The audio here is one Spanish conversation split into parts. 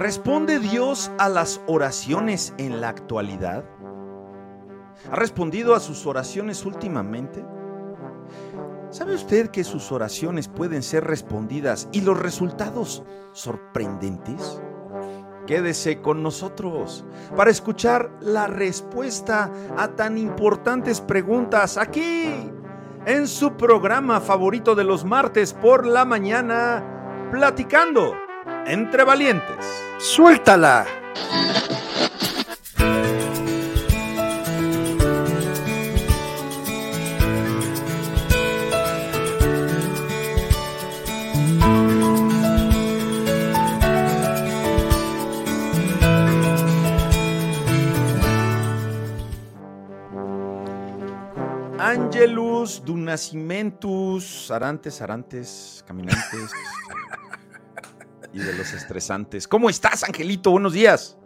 ¿Responde Dios a las oraciones en la actualidad? ¿Ha respondido a sus oraciones últimamente? ¿Sabe usted que sus oraciones pueden ser respondidas y los resultados sorprendentes? Quédese con nosotros para escuchar la respuesta a tan importantes preguntas aquí, en su programa favorito de los martes por la mañana, Platicando entre Valientes. ¡Suéltala! Angelus, Dunacimentus, Arantes, Arantes, Caminantes y de los estresantes. ¿Cómo estás, Angelito? Buenos días.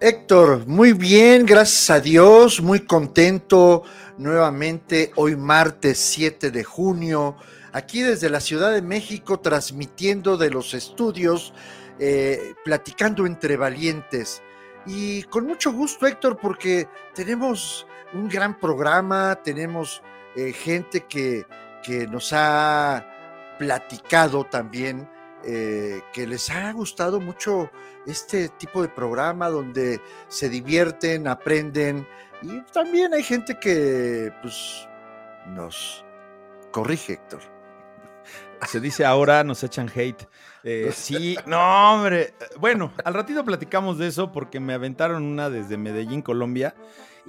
Héctor, muy bien, gracias a Dios, muy contento nuevamente hoy martes 7 de junio, aquí desde la Ciudad de México, transmitiendo de los estudios, eh, platicando entre valientes. Y con mucho gusto, Héctor, porque tenemos un gran programa, tenemos eh, gente que, que, nos ha platicado también, eh, que les ha gustado mucho este tipo de programa donde se divierten, aprenden y también hay gente que pues nos corrige, Héctor. Se dice ahora, nos echan hate. Eh, sí, no, hombre. Bueno, al ratito platicamos de eso porque me aventaron una desde Medellín, Colombia.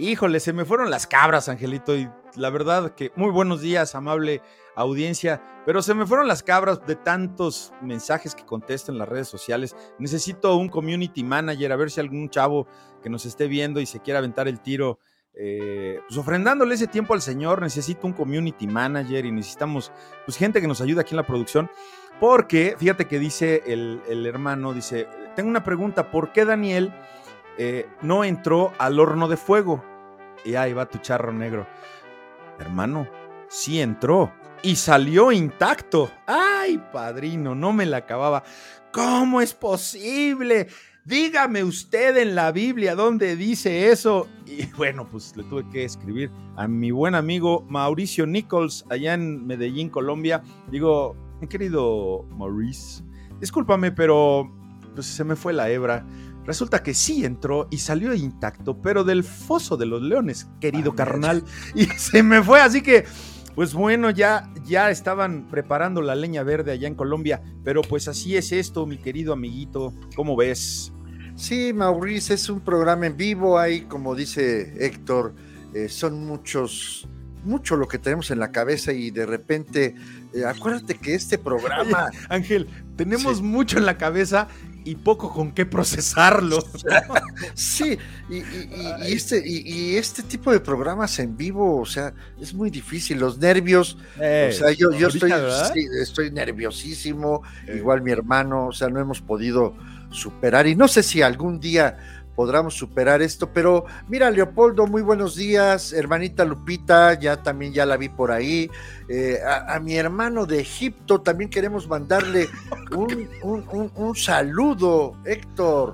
Híjole, se me fueron las cabras, Angelito, y la verdad que muy buenos días, amable audiencia, pero se me fueron las cabras de tantos mensajes que contesto en las redes sociales. Necesito un community manager, a ver si algún chavo que nos esté viendo y se quiera aventar el tiro, eh, pues ofrendándole ese tiempo al Señor, necesito un community manager y necesitamos pues gente que nos ayude aquí en la producción. Porque, fíjate que dice el, hermano, dice, tengo una pregunta, ¿por qué Daniel eh, no entró al horno de fuego? Y ahí va tu charro negro. Hermano, sí entró y salió intacto. Ay, padrino, no me la acababa. ¿Cómo es posible? Dígame usted en la Biblia dónde dice eso. Y bueno, pues le tuve que escribir a mi buen amigo Mauricio Nichols allá en Medellín, Colombia. Digo, querido Maurice, discúlpame, pero pues se me fue la hebra. Resulta que sí entró y salió intacto, pero del foso de los leones, querido carnal. Y se me fue, así que, pues bueno, ya, ya estaban preparando la leña verde allá en Colombia, pero pues así es esto, mi querido amiguito. ¿Cómo ves? Sí, Maurice, es un programa en vivo, ahí, como dice Héctor, eh, son muchos, mucho lo que tenemos en la cabeza y de repente, eh, acuérdate que este programa... Ángel, tenemos sí. mucho en la cabeza y poco con qué procesarlo. sí, y, y, y este, y, este tipo de programas en vivo, o sea, es muy difícil. Los nervios, eh, o sea, yo, yo estoy, sí, estoy nerviosísimo, eh. igual mi hermano, o sea, no hemos podido superar y no sé si algún día podamos superar esto, pero mira, Leopoldo, muy buenos días, hermanita Lupita, ya también ya la vi por ahí, eh, a, a, mi hermano de Egipto también queremos mandarle un, un, un, un, saludo, Héctor.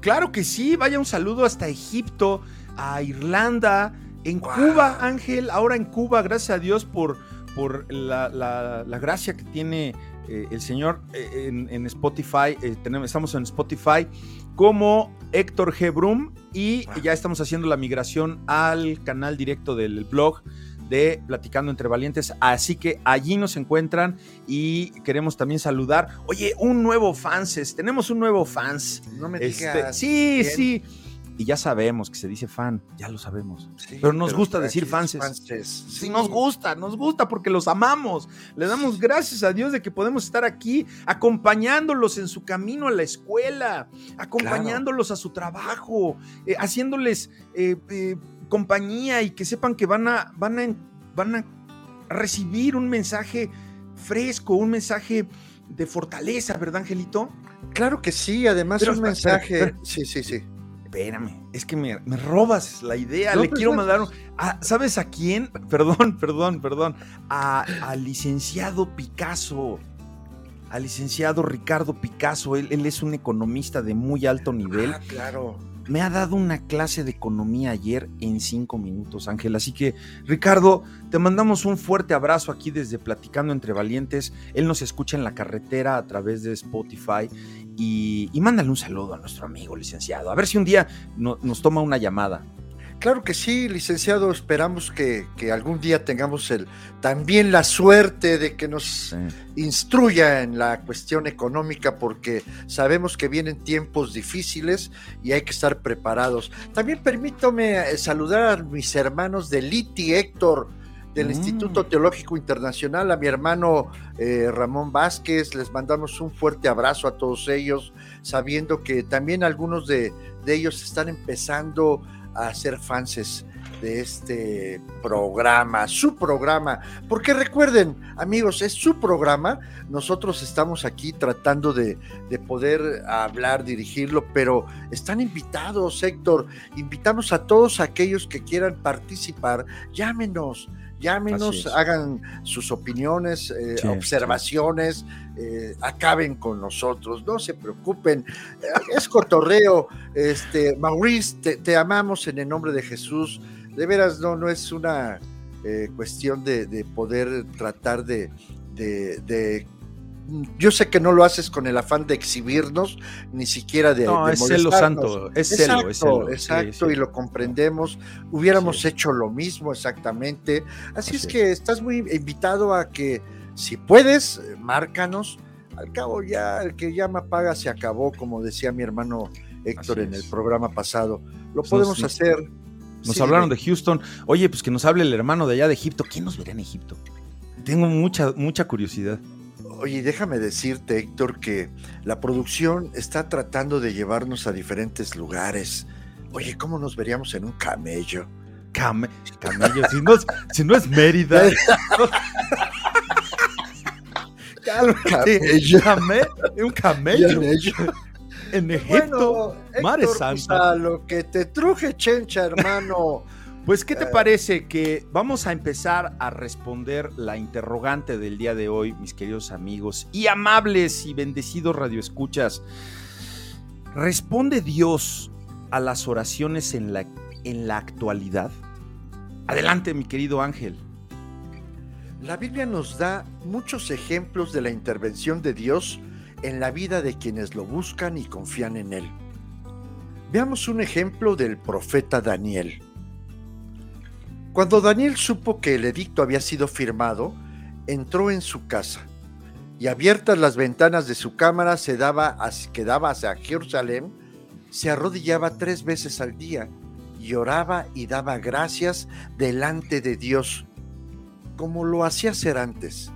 Claro que sí, vaya un saludo hasta Egipto, a Irlanda, en wow. Cuba, Ángel, ahora en Cuba, gracias a Dios por, por la, la, la gracia que tiene eh, el señor eh, en, en, Spotify, eh, tenemos, estamos en Spotify como Héctor G. Brum y ya estamos haciendo la migración al canal directo del blog de Platicando entre Valientes. Así que allí nos encuentran y queremos también saludar. Oye, un nuevo fans, tenemos un nuevo fans. No me digas. Este, sí, bien. sí. Y ya sabemos que se dice fan, ya lo sabemos. Sí, pero nos pero gusta decir fans. fanses. Sí, nos gusta, nos gusta porque los amamos. Le damos gracias a Dios de que podemos estar aquí acompañándolos en su camino a la escuela, acompañándolos claro. a su trabajo, eh, haciéndoles eh, eh, compañía y que sepan que van a, van a, van a recibir un mensaje fresco, un mensaje de fortaleza, ¿verdad, Angelito? Claro que sí, además pero, un mensaje. Pero, pero, sí, sí, sí espérame, es que me, me robas la idea. No, Le quiero mandar un. A, ¿Sabes a quién? Perdón, perdón, perdón. Al licenciado Picasso. al licenciado Ricardo Picasso. Él, él es un economista de muy alto nivel. Ah, claro. Me ha dado una clase de economía ayer en cinco minutos, Ángel. Así que, Ricardo, te mandamos un fuerte abrazo aquí desde Platicando entre Valientes. Él nos escucha en la carretera a través de Spotify y, mándale un saludo a nuestro amigo licenciado. A ver si un día no- nos toma una llamada. Claro que sí, licenciado. Esperamos que, que algún día tengamos el, también la suerte de que nos Sí. instruya en la cuestión económica porque sabemos que vienen tiempos difíciles y hay que estar preparados. También permítame eh, saludar a mis hermanos de Liti Héctor del Mm. Instituto Teológico Internacional, a mi hermano eh, Ramón Vázquez, les mandamos un fuerte abrazo a todos ellos, sabiendo que también algunos de, de ellos están empezando a ser fanses de este programa, su programa, porque recuerden, amigos, es su programa, nosotros estamos aquí tratando de, de poder hablar, dirigirlo, pero están invitados, Héctor, invitamos a todos aquellos que quieran participar, llámenos, llámenos, hagan sus opiniones, eh, Sí, observaciones, eh, acaben con nosotros, no se preocupen, eh, es cotorreo, este, Maurice, te, te amamos en el nombre de Jesús, de veras no, no es una eh, cuestión de, de poder tratar de, de- de- Yo sé que no lo haces con el afán de exhibirnos, ni siquiera de... No, de es celo santo, es celo, Exacto, es celo. Exacto, sí. y lo comprendemos. Hubiéramos Sí. hecho lo mismo exactamente. Así, Así es que estás muy invitado a que, si puedes, márcanos. Al cabo ya, el que llama paga se acabó, como decía mi hermano Héctor en el programa pasado. Lo podemos hacer. Nos hablaron de Houston. Oye, pues que nos hable el hermano de allá de Egipto. ¿Quién nos verá en Egipto? Tengo mucha, mucha curiosidad. Oye, déjame decirte, Héctor, que la producción está tratando de llevarnos a diferentes lugares. Oye, ¿cómo nos veríamos en un camello? Came- camello, si no, es, si no es Mérida. Cálmate. Camello. Came- un camello en Egipto. Bueno, Mare Héctor, Santa. pues, a lo que te truje, chencha, hermano. Pues, ¿qué te Eh. parece que vamos a empezar a responder la interrogante del día de hoy, mis queridos amigos y amables y bendecidos radioescuchas? ¿Responde Dios a las oraciones en la, en la actualidad? Adelante, mi querido Ángel. La Biblia nos da muchos ejemplos de la intervención de Dios en la vida de quienes lo buscan y confían en Él. Veamos un ejemplo del profeta Daniel. Cuando Daniel supo que el edicto había sido firmado, entró en su casa y abiertas las ventanas de su cámara se daba que daba hacia Jerusalén, se arrodillaba tres veces al día y oraba y daba gracias delante de Dios como lo hacía hacer antes.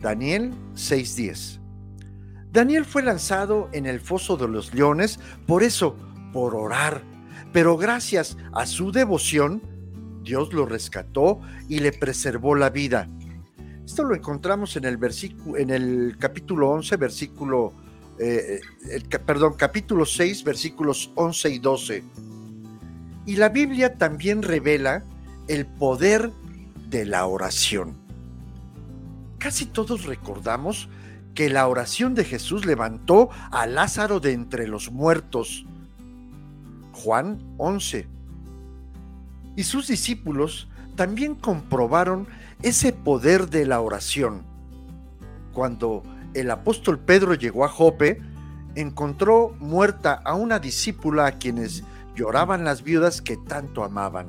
Daniel 6:10. Daniel fue lanzado en el foso de los leones, por eso, por orar, pero gracias a su devoción, Dios lo rescató y le preservó la vida. Esto lo encontramos en el versículo, en el capítulo 11, versículo, eh, ca- perdón, capítulo 6, versículos 11 y 12. Y la Biblia también revela el poder de la oración. Casi todos recordamos que la oración de Jesús levantó a Lázaro de entre los muertos. Juan 11. Y sus discípulos también comprobaron ese poder de la oración. Cuando el apóstol Pedro llegó a Jope, encontró muerta a una discípula a quienes lloraban las viudas que tanto amaban.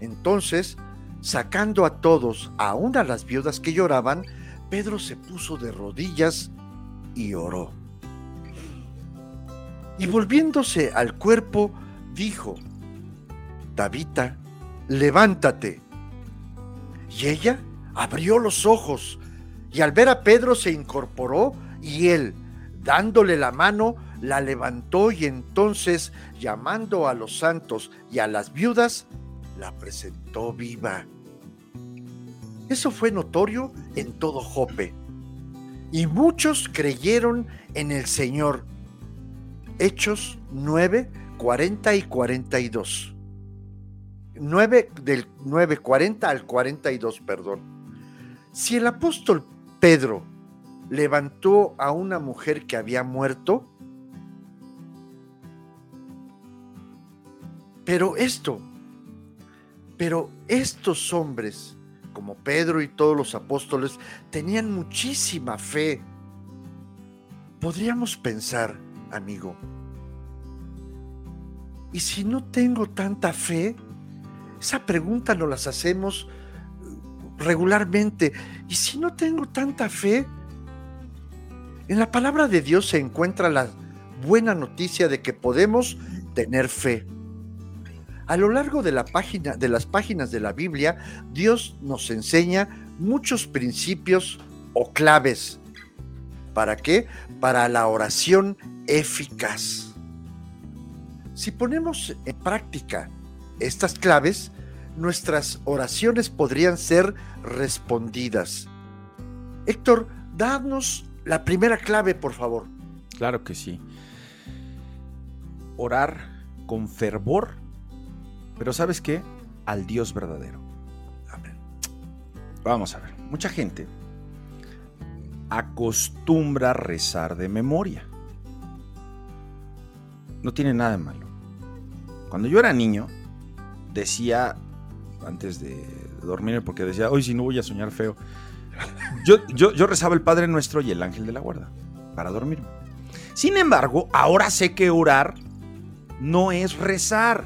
Entonces, sacando a todos, aún a las viudas que lloraban, Pedro se puso de rodillas y oró. Y volviéndose al cuerpo, dijo, Tabita, levántate. Y ella abrió los ojos, y al ver a Pedro se incorporó, y él, dándole la mano, la levantó y entonces, llamando a los santos y a las viudas, la presentó viva. Eso fue notorio en todo Jope. Y muchos creyeron en el Señor. Hechos 9, 40 y 42. 9 del 9, 40 al 42, perdón. Si el apóstol Pedro levantó a una mujer que había muerto. Pero esto, pero estos hombres, como Pedro y todos los apóstoles, tenían muchísima fe. Podríamos pensar, amigo, ¿y si no tengo tanta fe? Esa pregunta nos las hacemos regularmente. ¿Y si no tengo tanta fe? En la palabra de Dios se encuentra la buena noticia de que podemos tener fe. A lo largo de, la página, de las páginas de la Biblia, Dios nos enseña muchos principios o claves. ¿Para qué? Para la oración eficaz. Si ponemos en práctica estas claves, nuestras oraciones podrían ser respondidas. Héctor, danos la primera clave, por favor. Claro que sí. Orar con fervor, pero ¿sabes qué? Al Dios verdadero. Amén. Vamos a ver, mucha gente acostumbra rezar de memoria. No tiene nada de malo. Cuando yo era niño, decía antes de dormir, porque decía, hoy si no voy a soñar feo. Yo, yo, yo rezaba el Padre Nuestro y el Ángel de la Guarda para dormirme. Sin embargo, ahora sé que orar no es rezar.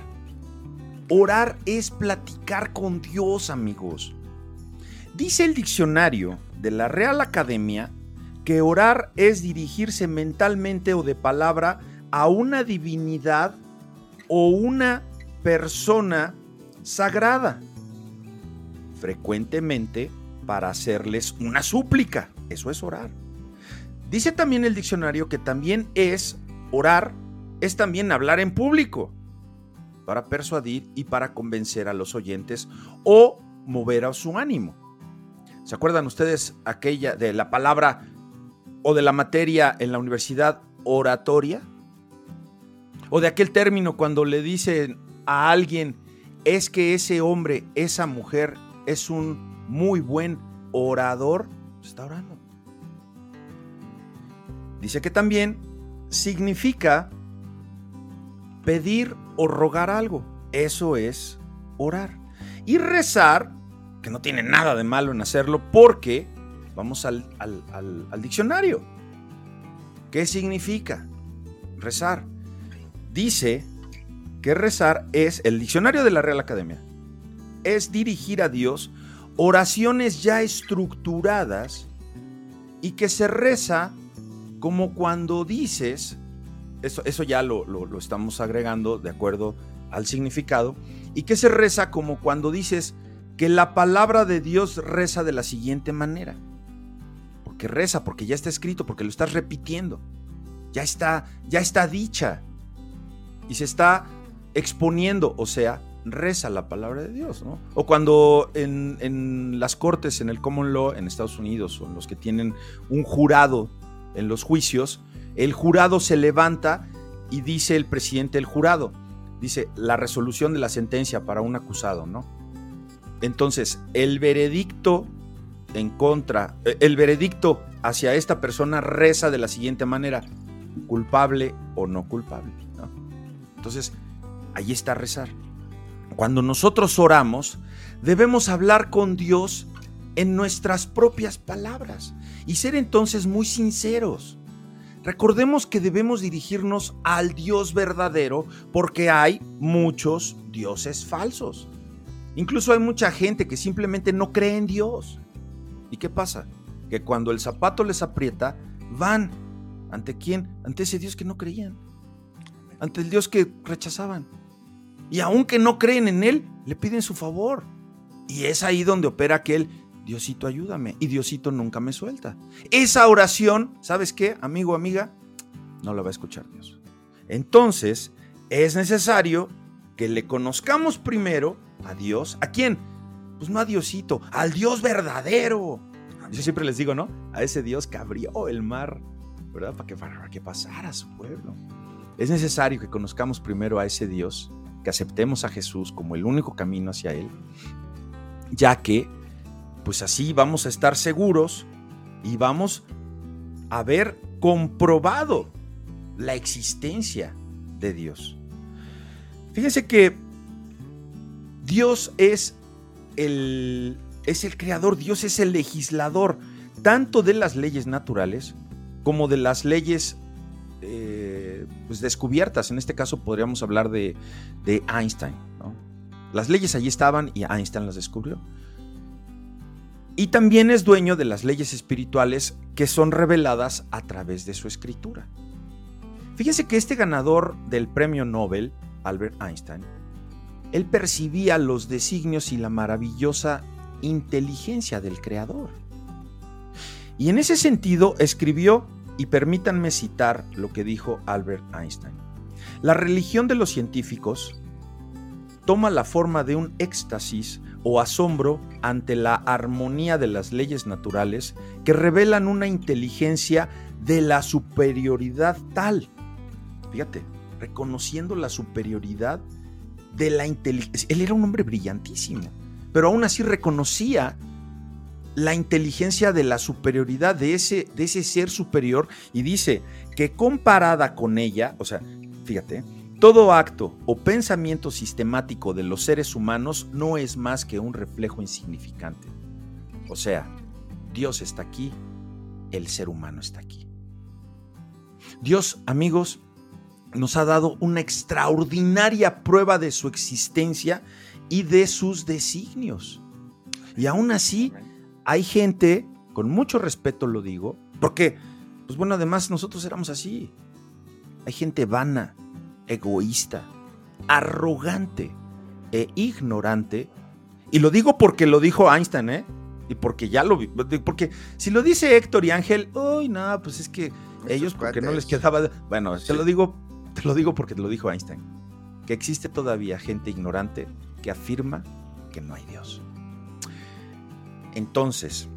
Orar es platicar con Dios, amigos. Dice el diccionario de la Real Academia que orar es dirigirse mentalmente o de palabra a una divinidad o una persona sagrada frecuentemente para hacerles una súplica. Eso es orar. Dice también el diccionario que también es orar, es también hablar en público para persuadir y para convencer a los oyentes o mover a su ánimo. ¿Se acuerdan ustedes aquella de la palabra o de la materia en la universidad oratoria? O de aquel término cuando le dicen a alguien, es que ese hombre, esa mujer es un muy buen orador, está orando. Dice que también significa pedir o rogar algo. Eso es orar. Y rezar, que no tiene nada de malo en hacerlo, porque vamos al, al diccionario. ¿Qué significa rezar? Dice que rezar es el diccionario de la Real Academia es dirigir a Dios oraciones ya estructuradas y que se reza como cuando dices, eso, eso ya lo, lo, estamos agregando de acuerdo al significado, y que se reza como cuando dices que la palabra de Dios reza de la siguiente manera. Porque reza, porque ya está escrito, porque lo estás repitiendo. Ya está, ya está dicha. Y se está exponiendo, o sea, reza la palabra de Dios, ¿no? O cuando en, las cortes, en el common law en Estados Unidos, o en los que tienen un jurado en los juicios, el jurado se levanta y dice el presidente del jurado, dice la resolución de la sentencia para un acusado, ¿no? Entonces, el veredicto en contra, eh, el veredicto hacia esta persona reza de la siguiente manera, culpable o no culpable, ¿no? Entonces, ahí está rezar. Cuando nosotros oramos, debemos hablar con Dios en nuestras propias palabras y ser entonces muy sinceros. Recordemos que debemos dirigirnos al Dios verdadero porque hay muchos dioses falsos. Incluso hay mucha gente que simplemente no cree en Dios. ¿Y qué pasa? Que cuando el zapato les aprieta, van. ¿Ante quién? Ante ese Dios que no creían. Ante el Dios que rechazaban. Y aunque no creen en Él, le piden su favor. Y es ahí donde opera aquel, Diosito ayúdame. Y Diosito nunca me suelta. Esa oración, ¿sabes qué, amigo, amiga? No la va a escuchar Dios. Entonces, es necesario que le conozcamos primero a Dios. ¿A quién? Pues no a Diosito, al Dios verdadero. Yo siempre les digo, ¿no? A ese Dios que abrió el mar, ¿verdad? Para que, para que pasara a su pueblo. Es necesario que conozcamos primero a ese Dios que aceptemos a Jesús como el único camino hacia Él, ya que pues así vamos a estar seguros y vamos haber comprobado la existencia de Dios. Fíjense que Dios es el, es el creador, Dios es el legislador, tanto de las leyes naturales como de las leyes eh, pues descubiertas. En este caso podríamos hablar de, de Einstein. Las leyes allí estaban y Einstein las descubrió. Y también es dueño de las leyes espirituales que son reveladas a través de su escritura. Fíjense que este ganador del premio Nobel, Albert Einstein, él percibía los designios y la maravillosa inteligencia del Creador. Y en ese sentido escribió, y permítanme citar lo que dijo Albert Einstein, la religión de los científicos toma la forma de un éxtasis o asombro ante la armonía de las leyes naturales que revelan una inteligencia de la superioridad tal. Fíjate, reconociendo la superioridad de la inteligencia. Él era un hombre brillantísimo, pero aún así reconocía la inteligencia de la superioridad de ese, de ese ser superior y dice que comparada con ella, o sea, fíjate, todo acto o pensamiento sistemático de los seres humanos no es más que un reflejo insignificante. O sea, Dios está aquí, el ser humano está aquí. Dios, amigos, nos ha dado una extraordinaria prueba de su existencia y de sus designios. Y aún así, hay gente, con mucho respeto lo digo, porque, pues bueno, además nosotros éramos así. Hay gente vana, egoísta, arrogante e ignorante. Y lo digo porque lo dijo Einstein, ¿eh? Y porque ya lo vi. Porque si lo dice Héctor y Ángel, uy, no, pues es que ellos, porque no les quedaba. Bueno, se lo digo te lo digo porque te lo dijo Einstein, que existe todavía gente ignorante que afirma que no hay Dios. Entonces,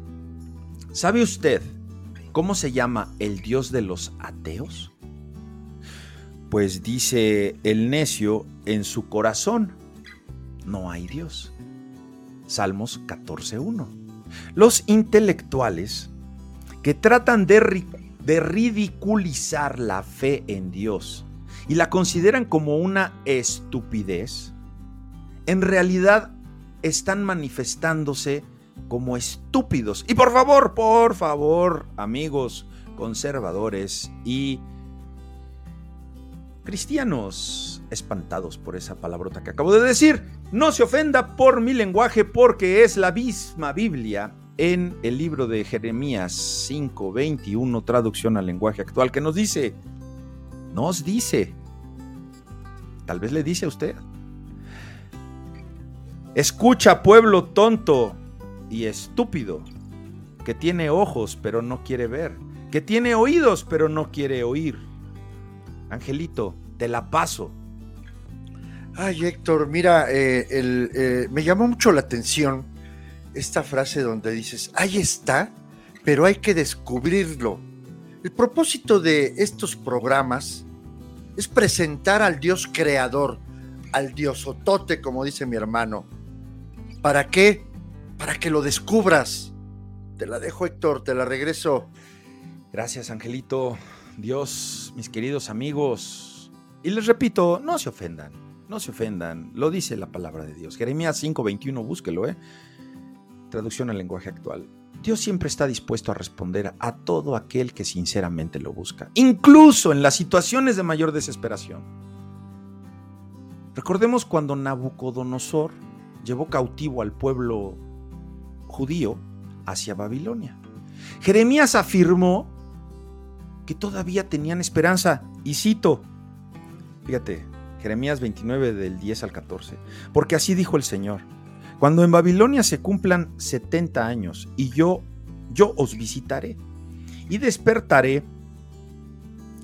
¿sabe usted cómo se llama el Dios de los ateos? Pues dice el necio en su corazón, no hay Dios. Salmos 14.1. Los intelectuales que tratan de, de ridiculizar la fe en Dios y la consideran como una estupidez, en realidad están manifestándose como estúpidos. Y por favor, por favor, amigos conservadores y cristianos espantados por esa palabrota que acabo de decir, no se ofenda por mi lenguaje porque es la misma Biblia en el libro de Jeremías 5:21, traducción al lenguaje actual, que nos dice, nos dice, Tal vez le dice a usted. Escucha, pueblo tonto y estúpido, que tiene ojos pero no quiere ver, que tiene oídos pero no quiere oír. Angelito, te la paso. Ay, Héctor, mira, eh, eh, me llamó mucho la atención esta frase donde dices, ahí está, pero hay que descubrirlo. El propósito de estos programas es presentar al Dios creador, al Dios otote, como dice mi hermano. ¿Para qué? Para que lo descubras. Te la dejo, Héctor, te la regreso. Gracias, Angelito. Dios, mis queridos amigos. Y les repito, no se ofendan, no se ofendan. Lo dice la palabra de Dios. Jeremías 5:21, búsquelo, ¿eh? Traducción al lenguaje actual. Dios siempre está dispuesto a responder a todo aquel que sinceramente lo busca, incluso en las situaciones de mayor desesperación. Recordemos cuando Nabucodonosor llevó cautivo al pueblo judío hacia Babilonia. Jeremías afirmó que todavía tenían esperanza, y cito, fíjate, Jeremías 29 del 10 al 14, porque así dijo el Señor cuando en Babilonia se cumplan 70 años y yo, yo os visitaré y despertaré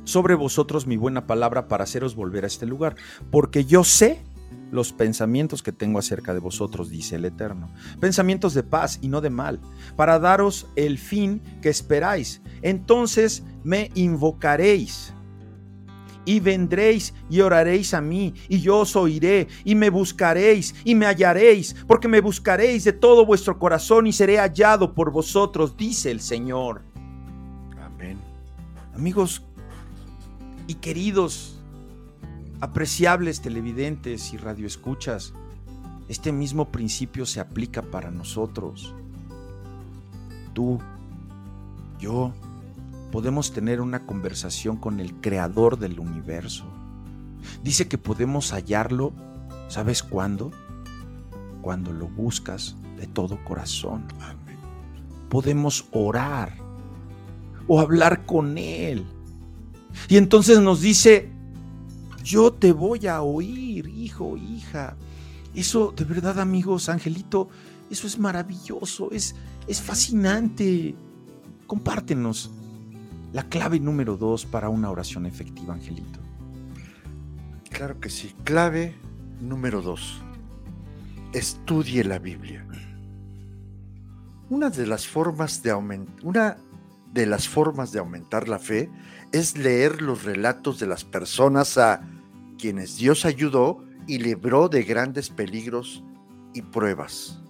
sobre vosotros mi buena palabra para haceros volver a este lugar, porque yo sé los pensamientos que tengo acerca de vosotros, dice el Eterno, pensamientos de paz y no de mal, para daros el fin que esperáis. Entonces me invocaréis y vendréis y oraréis a mí, y yo os oiré, y me buscaréis, y me hallaréis, porque me buscaréis de todo vuestro corazón, y seré hallado por vosotros, dice el Señor. Amén. Amigos y queridos, apreciables televidentes y radioescuchas, este mismo principio se aplica para nosotros. Tú, yo, podemos tener una conversación con el creador del universo. Dice que podemos hallarlo, ¿sabes cuándo? Cuando lo buscas de todo corazón. Podemos orar o hablar con Él. Y entonces nos dice, yo te voy a oír, hijo, hija. Eso, de verdad, amigos, Angelito, eso es maravilloso, es, es fascinante. Compártenos la clave número dos para una oración efectiva, Angelito. Claro que sí. Clave número dos. Estudie la Biblia. Una de las formas de una de las formas de aumentar la fe es leer los relatos de las personas a quienes Dios ayudó y libró de grandes peligros y pruebas.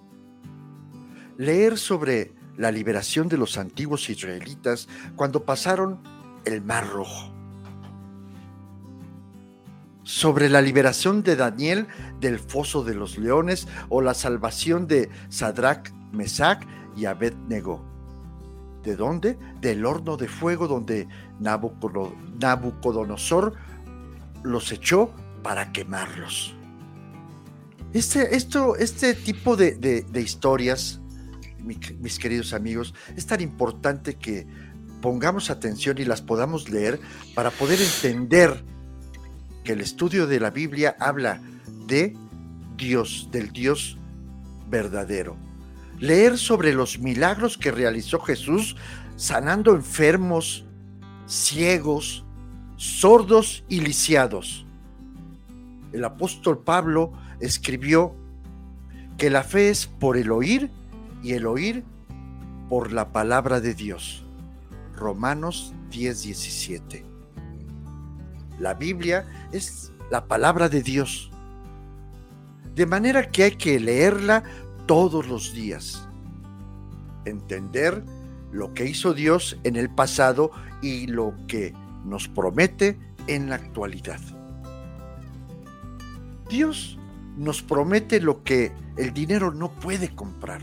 Leer sobre la liberación de los antiguos israelitas cuando pasaron el Mar Rojo. Sobre la liberación de Daniel del foso de los leones o la salvación de Sadrach, Mesach y Abednego. ¿De dónde? Del horno de fuego donde Nabucodonosor los echó para quemarlos. Este, esto, este tipo de, historias, mis queridos amigos, es tan importante que pongamos atención y las podamos leer para poder entender que el estudio de la Biblia habla de Dios, del Dios verdadero. Leer sobre los milagros que realizó Jesús sanando enfermos, ciegos, sordos y lisiados el apóstol Pablo escribió que la fe es por el oír y el oír por la palabra de Dios. Romanos 10, 17. La Biblia es la palabra de Dios. De manera que hay que leerla todos los días. Entender lo que hizo Dios en el pasado y lo que nos promete en la actualidad. Dios nos promete lo que el dinero no puede comprar.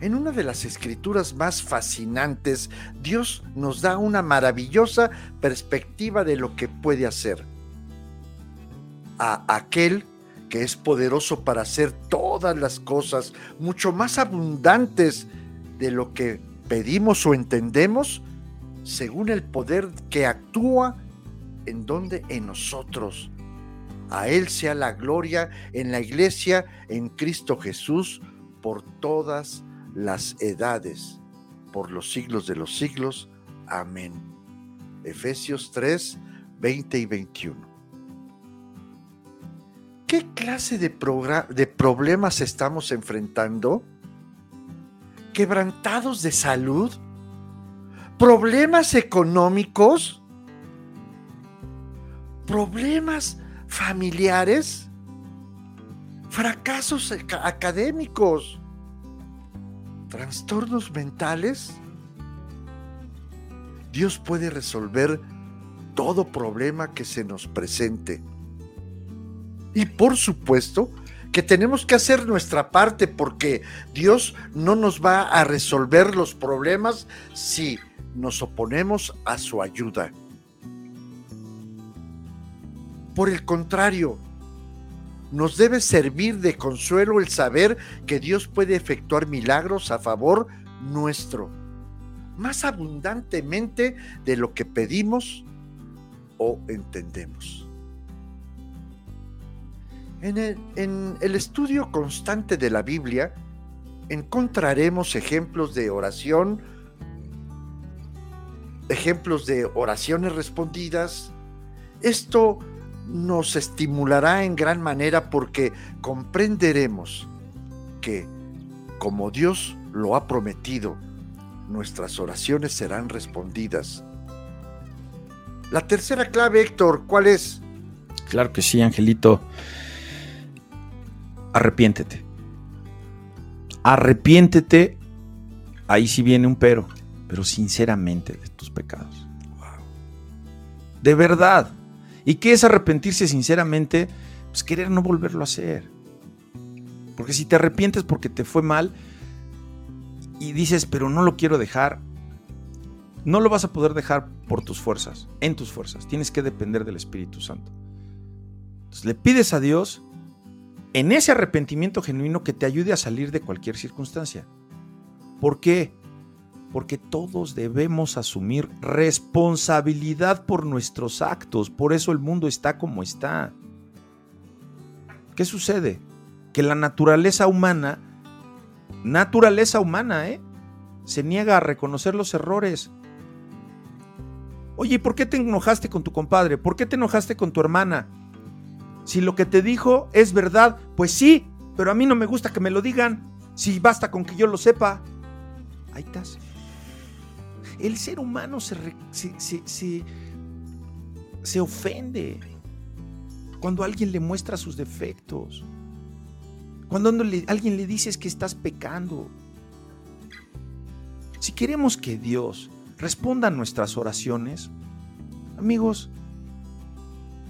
En una de las escrituras más fascinantes, Dios nos da una maravillosa perspectiva de lo que puede hacer. A aquel que es poderoso para hacer todas las cosas mucho más abundantes de lo que pedimos o entendemos, según el poder que actúa en donde en nosotros a Él sea la gloria en la iglesia, en Cristo Jesús, por todas las edades, por los siglos de los siglos. Amén. Efesios 3, 20 y 21. ¿Qué clase de, de problemas estamos enfrentando? ¿Quebrantados de salud? ¿Problemas económicos? ¿Problemas familiares, fracasos académicos, trastornos mentales. Dios puede resolver todo problema que se nos presente. Y por supuesto que tenemos que hacer nuestra parte porque Dios no nos va a resolver los problemas si nos oponemos a su ayuda. Por el contrario, nos debe servir de consuelo el saber que Dios puede efectuar milagros a favor nuestro, más abundantemente de lo que pedimos o entendemos. En el, estudio constante de la Biblia encontraremos ejemplos de oración, ejemplos de oraciones respondidas. Esto nos estimulará en gran manera porque comprenderemos que, como Dios lo ha prometido, nuestras oraciones serán respondidas. La tercera clave, Héctor, ¿cuál es? Claro que sí, Angelito. Arrepiéntete. Arrepiéntete. Ahí sí viene un pero. Pero sinceramente de tus pecados. De verdad. ¿Y qué es arrepentirse sinceramente? Pues querer no volverlo a hacer. Porque si te arrepientes porque te fue mal y dices, pero no lo quiero dejar, no lo vas a poder dejar por tus fuerzas, en tus fuerzas. Tienes que depender del Espíritu Santo. Entonces le pides a Dios en ese arrepentimiento genuino que te ayude a salir de cualquier circunstancia. ¿Por qué? Porque todos debemos asumir responsabilidad por nuestros actos. Por eso el mundo está como está. ¿Qué sucede? Que la naturaleza humana, naturaleza humana, ¿eh? Se niega a reconocer los errores. Oye, ¿por qué te enojaste con tu compadre? ¿Por qué te enojaste con tu hermana? Si lo que te dijo es verdad, pues sí, pero a mí no me gusta que me lo digan. Si basta con que yo lo sepa. Ahí estás. El ser humano se, se, se, ofende cuando alguien le muestra sus defectos. Cuando alguien le dices que estás pecando. Si queremos que Dios responda a nuestras oraciones, amigos,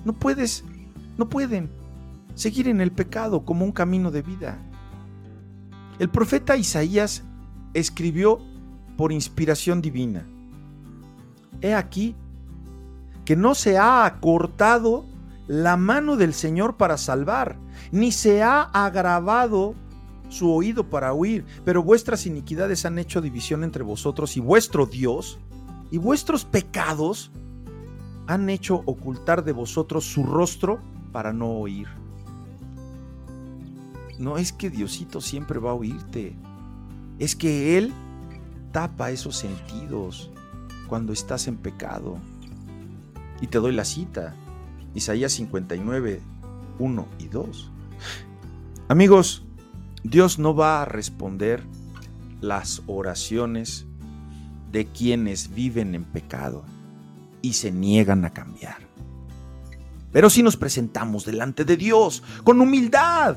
no puedes, no pueden seguir en el pecado como un camino de vida. El profeta Isaías escribió por inspiración divina. He aquí que no se ha acortado la mano del Señor para salvar, ni se ha agravado su oído para oír, pero vuestras iniquidades han hecho división entre vosotros y vuestro Dios, y vuestros pecados han hecho ocultar de vosotros su rostro para no oír. No es que Diosito siempre va a oírte, es que Él tapa esos sentidos cuando estás en pecado. Y te doy la cita, Isaías 59, 1 y 2. Amigos, Dios no va a responder las oraciones de quienes viven en pecado y se niegan a cambiar. Pero si nos presentamos delante de Dios con humildad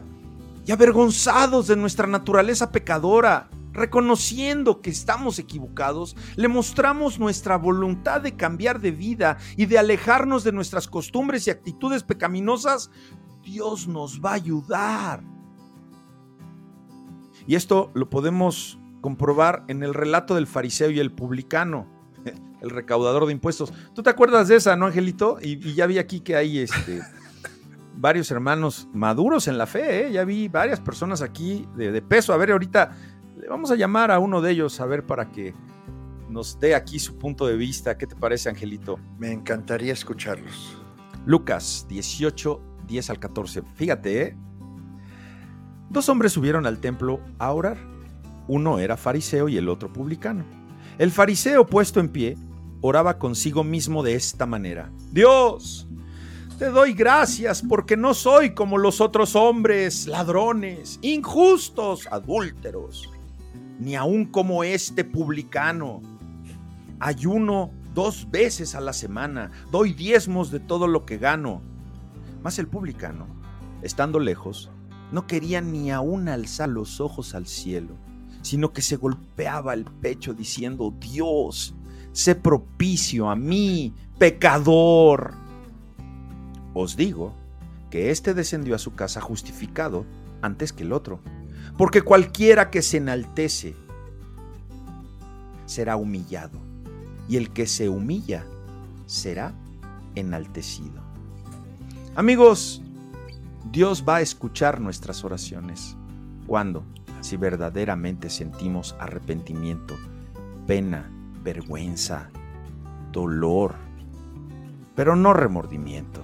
y avergonzados de nuestra naturaleza pecadora, reconociendo que estamos equivocados, le mostramos nuestra voluntad de cambiar de vida y de alejarnos de nuestras costumbres y actitudes pecaminosas, Dios nos va a ayudar. Y esto lo podemos comprobar en el relato del fariseo y el publicano, el recaudador de impuestos. ¿Tú te acuerdas de esa, no, Angelito? Y, ya vi aquí que hay este, varios hermanos maduros en la fe, ¿eh? ya vi varias personas aquí de, de peso. A ver, ahorita vamos a llamar a uno de ellos a ver para que nos dé aquí su punto de vista. ¿Qué te parece, Angelito? Me encantaría escucharlos. Lucas 18, 10 al 14. Fíjate, ¿eh? Dos hombres subieron al templo a orar. Uno era fariseo y el otro publicano. El fariseo, puesto en pie, oraba consigo mismo de esta manera. Dios, te doy gracias porque no soy como los otros hombres, ladrones, injustos, adúlteros ni aun como este publicano. Ayuno dos veces a la semana, doy diezmos de todo lo que gano. Mas el publicano, estando lejos, no quería ni aún alzar los ojos al cielo, sino que se golpeaba el pecho diciendo, Dios, sé propicio a mí, pecador. Os digo que éste descendió a su casa justificado antes que el otro porque cualquiera que se enaltece será humillado, y el que se humilla será enaltecido. Amigos, Dios va a escuchar nuestras oraciones. ¿Cuándo? Si verdaderamente sentimos arrepentimiento, pena, vergüenza, dolor, pero no remordimiento.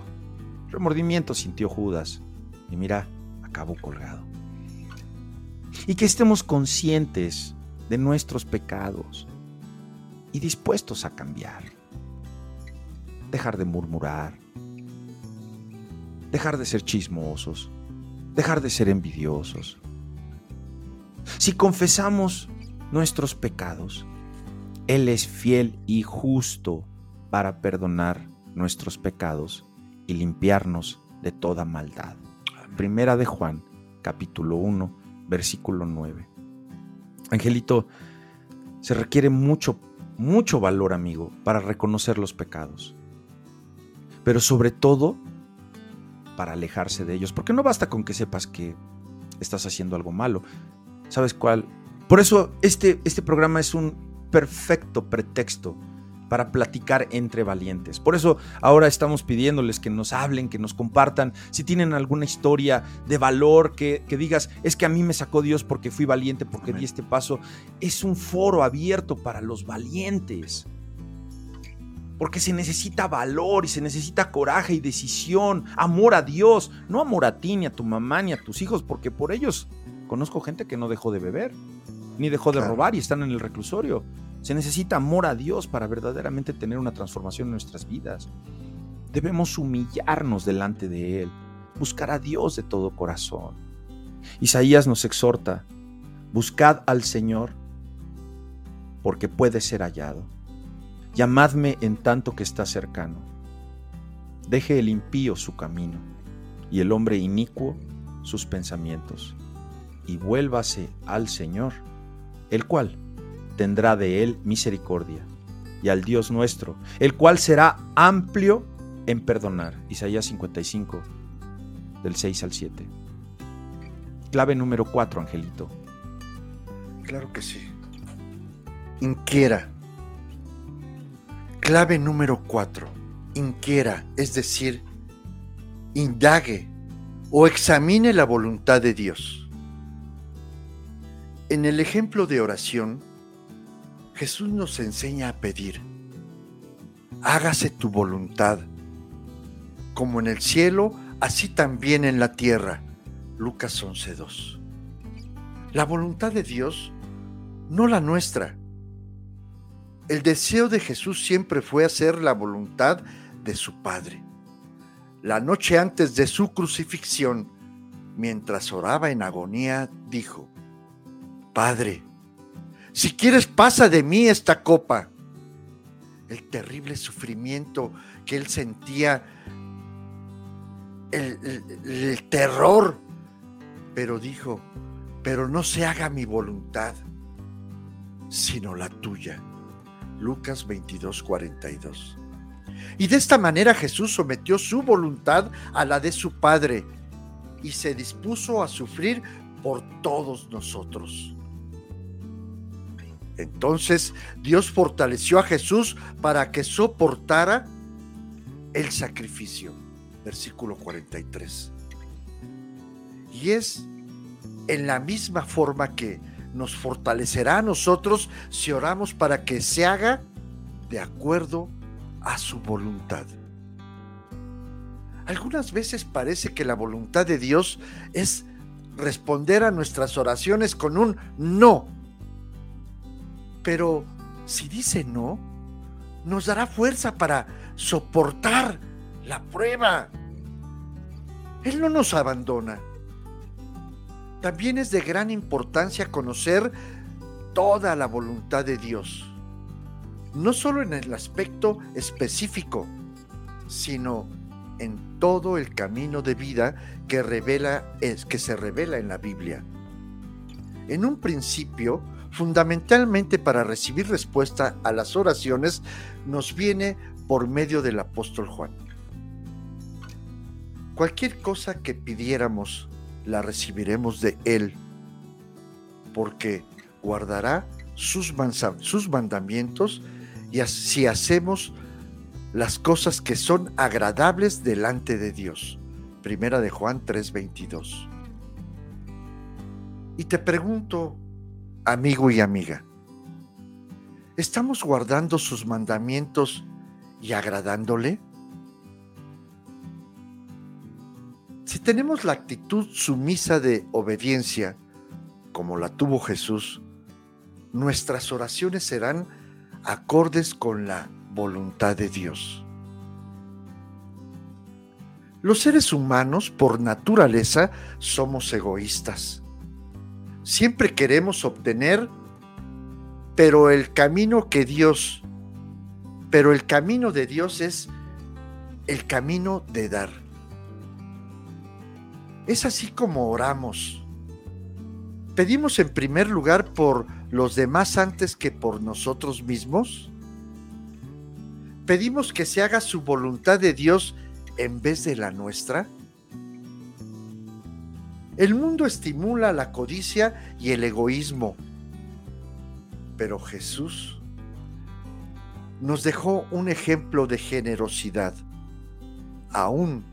Remordimiento sintió Judas y mira, acabó colgado y que estemos conscientes de nuestros pecados y dispuestos a cambiar. Dejar de murmurar, dejar de ser chismosos, dejar de ser envidiosos. Si confesamos nuestros pecados, Él es fiel y justo para perdonar nuestros pecados y limpiarnos de toda maldad. Primera de Juan, capítulo 1, versículo 9. Angelito, se requiere mucho mucho valor, amigo, para reconocer los pecados. Pero sobre todo, para alejarse de ellos. Porque no basta con que sepas que estás haciendo algo malo. ¿Sabes cuál? Por eso este, este programa es un perfecto pretexto para platicar entre valientes. Por eso ahora estamos pidiéndoles que nos hablen, que nos compartan, si tienen alguna historia de valor, que, digas, es que a mí me sacó Dios porque fui valiente, porque di este paso. Es un foro abierto para los valientes. Porque se necesita valor y se necesita coraje y decisión, amor a Dios, no amor a ti, ni a tu mamá, ni a tus hijos, porque por ellos conozco gente que no dejó de beber, ni dejó de robar y están en el reclusorio. Se necesita amor a Dios para verdaderamente tener una transformación en nuestras vidas. Debemos humillarnos delante de Él, buscar a Dios de todo corazón. Isaías nos exhorta, buscad al Señor, porque puede ser hallado. Llamadme en tanto que está cercano. Deje el impío su camino y el hombre inicuo sus pensamientos, y vuélvase al Señor, el cual tendrá de él misericordia, y al Dios nuestro, el cual será amplio en perdonar. Isaías 55, del 6 al 7. Clave número 4, Angelito. Claro que sí. Inquiera. Clave número 4. Inquiera, es decir, indague o examine la voluntad de Dios. En el ejemplo de oración, Jesús nos enseña a pedir, hágase tu voluntad, como en el cielo, así también en la tierra. Lucas 11.2. La voluntad de Dios, no la nuestra. El deseo de Jesús siempre fue hacer la voluntad de su Padre. La noche antes de su crucifixión, mientras oraba en agonía, dijo, Padre, si quieres, pasa de mí esta copa. El terrible sufrimiento que él sentía, el, terror. Pero dijo, pero no se haga mi voluntad, sino la tuya. Lucas 22, 42. Y de esta manera Jesús sometió su voluntad a la de su Padre y se dispuso a sufrir por todos nosotros. Entonces Dios fortaleció a Jesús para que soportara el sacrificio. Versículo 43. Y es en la misma forma que nos fortalecerá a nosotros si oramos para que se haga de acuerdo a su voluntad. Algunas veces parece que la voluntad de Dios es responder a nuestras oraciones con un no pero si dice no, nos dará fuerza para soportar la prueba. Él no nos abandona. También es de gran importancia conocer toda la voluntad de Dios, no solo en el aspecto específico, sino en todo el camino de vida que revela es que se revela en la Biblia. En un principio, fundamentalmente para recibir respuesta a las oraciones, nos viene por medio del apóstol Juan. Cualquier cosa que pidiéramos, la recibiremos de Él, porque guardará sus, mandamientos y así hacemos las cosas que son agradables delante de Dios. Primera de Juan 3:22. Y te pregunto, amigo y amiga, ¿estamos guardando sus mandamientos y agradándole? Si tenemos la actitud sumisa de obediencia, como la tuvo Jesús, nuestras oraciones serán acordes con la voluntad de Dios. Los seres humanos, por naturaleza, somos egoístas siempre queremos obtener, pero el camino que Dios, pero el camino de Dios es el camino de dar. Es así como oramos. Pedimos en primer lugar por los demás antes que por nosotros mismos? ¿Pedimos que se haga su voluntad de Dios en vez de la nuestra? El mundo estimula la codicia y el egoísmo, pero Jesús nos dejó un ejemplo de generosidad. Aún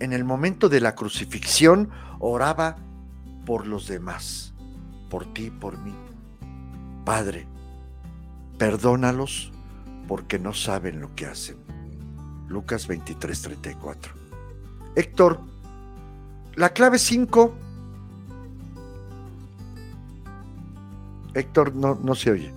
en el momento de la crucifixión oraba por los demás, por ti, por mí. Padre, perdónalos porque no saben lo que hacen. Lucas 23, 34. Héctor, la clave 5. Héctor, no, no se oye.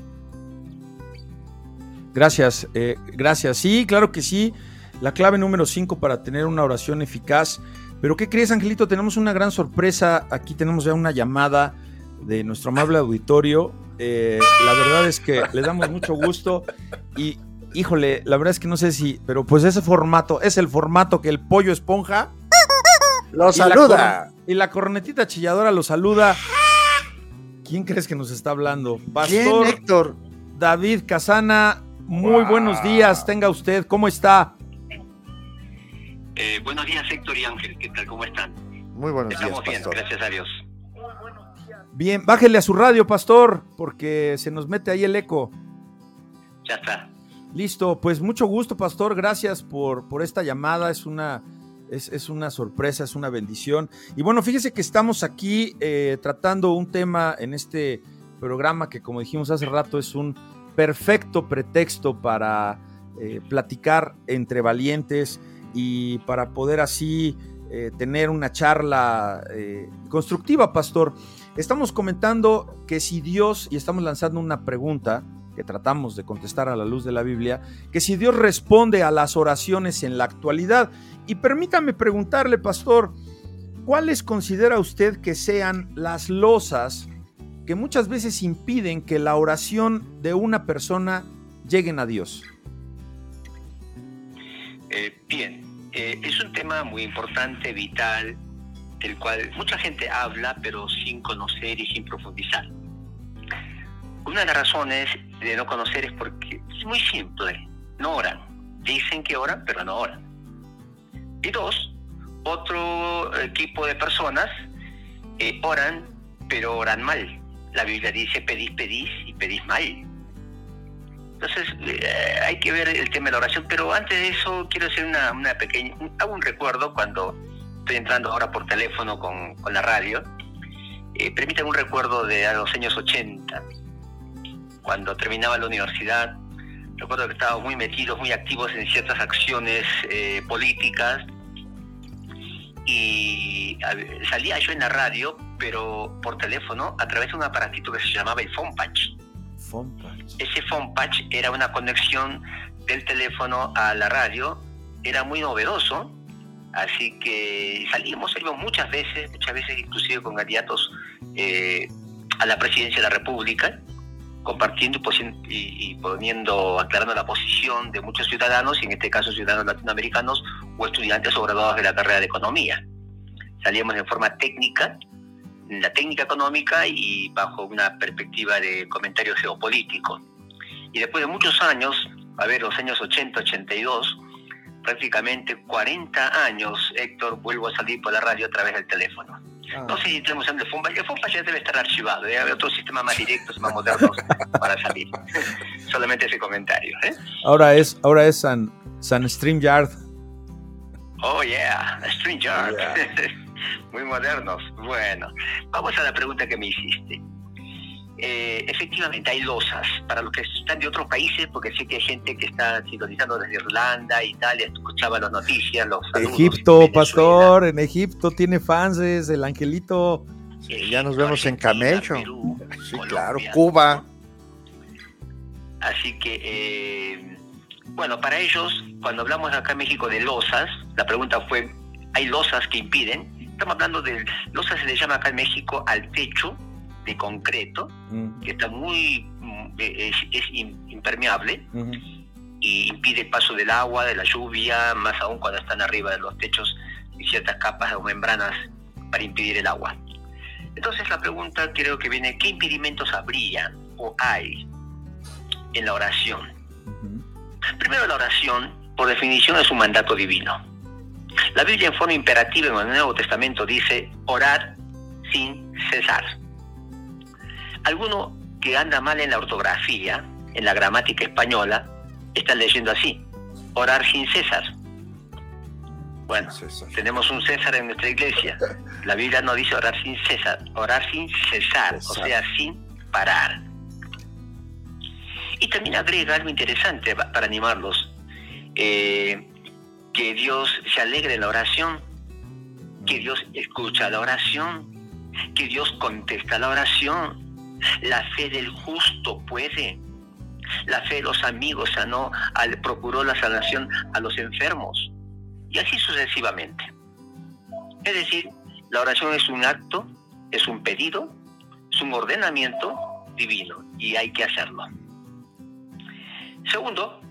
Gracias, eh, gracias. Sí, claro que sí. La clave número 5 para tener una oración eficaz. Pero ¿qué crees, Angelito? Tenemos una gran sorpresa. Aquí tenemos ya una llamada de nuestro amable auditorio. Eh, la verdad es que le damos mucho gusto y híjole, la verdad es que no sé si, pero pues ese formato es el formato que el pollo esponja lo saluda. Y la, cornetita chilladora lo saluda. ¿Quién crees que nos está hablando? Pastor Héctor? David Casana, muy buenos días, tenga usted, ¿cómo está? Eh, buenos días, Héctor y Ángel, ¿qué tal? ¿Cómo están? Muy buenos Estamos días, bien, gracias a Dios. Bien, bájele a su radio, pastor, porque se nos mete ahí el eco. Ya está. Listo, pues mucho gusto, pastor. Gracias por, por esta llamada. Es una, es, una sorpresa, es una bendición. Y bueno, fíjese que estamos aquí eh, tratando un tema en este programa que, como dijimos hace rato, es un perfecto pretexto para eh, platicar entre valientes y para poder así eh, tener una charla constructiva, pastor. Estamos comentando que si Dios, y estamos lanzando una pregunta que tratamos de contestar a la luz de la Biblia, que si Dios responde a las oraciones en la actualidad. Y permítame preguntarle, pastor, ¿cuáles considera usted que sean las losas que muchas veces impiden que la oración de una persona lleguen a Dios? Eh, bien, eh, es un tema muy importante, vital, del cual mucha gente habla, pero sin conocer y sin profundizar. Una de las razones de no conocer es porque es muy simple, no oran. Dicen que oran, pero no oran. Y dos, otro equipo de personas eh, oran, pero oran mal. La Biblia dice pedís, pedís y pedís mal. Entonces eh, hay que ver el tema de la oración, pero antes de eso quiero hacer una, pequeña, hago un recuerdo cuando estoy entrando ahora por teléfono con, la radio, eh, permítanme un recuerdo de los años 80, cuando terminaba la universidad. Recuerdo que estábamos muy metidos, muy activos en ciertas acciones eh, políticas y salía yo en la radio, pero por teléfono, a través de un aparatito que se llamaba el phone patch. Ese phone patch era una conexión del teléfono a la radio, era muy novedoso Así que salimos, salimos muchas veces, muchas veces inclusive con candidatos eh, a la presidencia de la República, compartiendo y, poniendo, aclarando la posición de muchos ciudadanos, y en este caso ciudadanos latinoamericanos o estudiantes o graduados de la carrera de economía. Salíamos en forma técnica, la técnica económica y bajo una perspectiva de comentario geopolítico. Y después de muchos años, a ver, los años 80, 82, prácticamente 40 años, Héctor, vuelvo a salir por la radio a través del teléfono. Ah. No sé si tenemos el FOMPA, el FOMPA ya debe estar archivado, debe haber otros sistemas más directos, más modernos para salir. Solamente ese comentario. ¿eh? Ahora es, ahora es San, San StreamYard. Oh, yeah, StreamYard. Muy modernos. Bueno, vamos a la pregunta que me hiciste. Eh, efectivamente hay losas para los que están de otros países, porque sé que hay gente que está sintonizando desde Irlanda, Italia, escuchaba las noticias, los Egipto, pastor, en Egipto tiene fans, el angelito. ya nos vemos en Camello. sí, claro, Cuba. Así que, eh, bueno, para ellos, cuando hablamos acá en México de losas, la pregunta fue, ¿hay losas que impiden? Estamos hablando de, losas se le llama acá en México al techo, de concreto, mm. que está muy, mm, es, impermeable y impide el paso del agua, de la lluvia, más aún cuando están arriba de los techos y ciertas capas o membranas para impedir el agua. Entonces la pregunta creo que viene, ¿qué impedimentos habría o hay en la oración? Primero la oración, por definición, es un mandato divino. La Biblia en forma imperativa en el Nuevo Testamento dice orar sin cesar. Alguno que anda mal en la ortografía, en la gramática española, está leyendo así, orar sin cesar. Bueno, tenemos un César en nuestra iglesia. La Biblia no dice orar sin cesar, orar sin cesar, o sea, sin parar. Y también agrega algo interesante para animarlos, eh, que Dios se alegre en la oración, que Dios escucha la oración, que Dios contesta la oración. La fe del justo puede. La fe de los amigos sanó, procuró la sanación a los enfermos. Y así sucesivamente. Es decir, la oración es un acto, es un pedido, es un ordenamiento divino y hay que hacerlo. Segundo,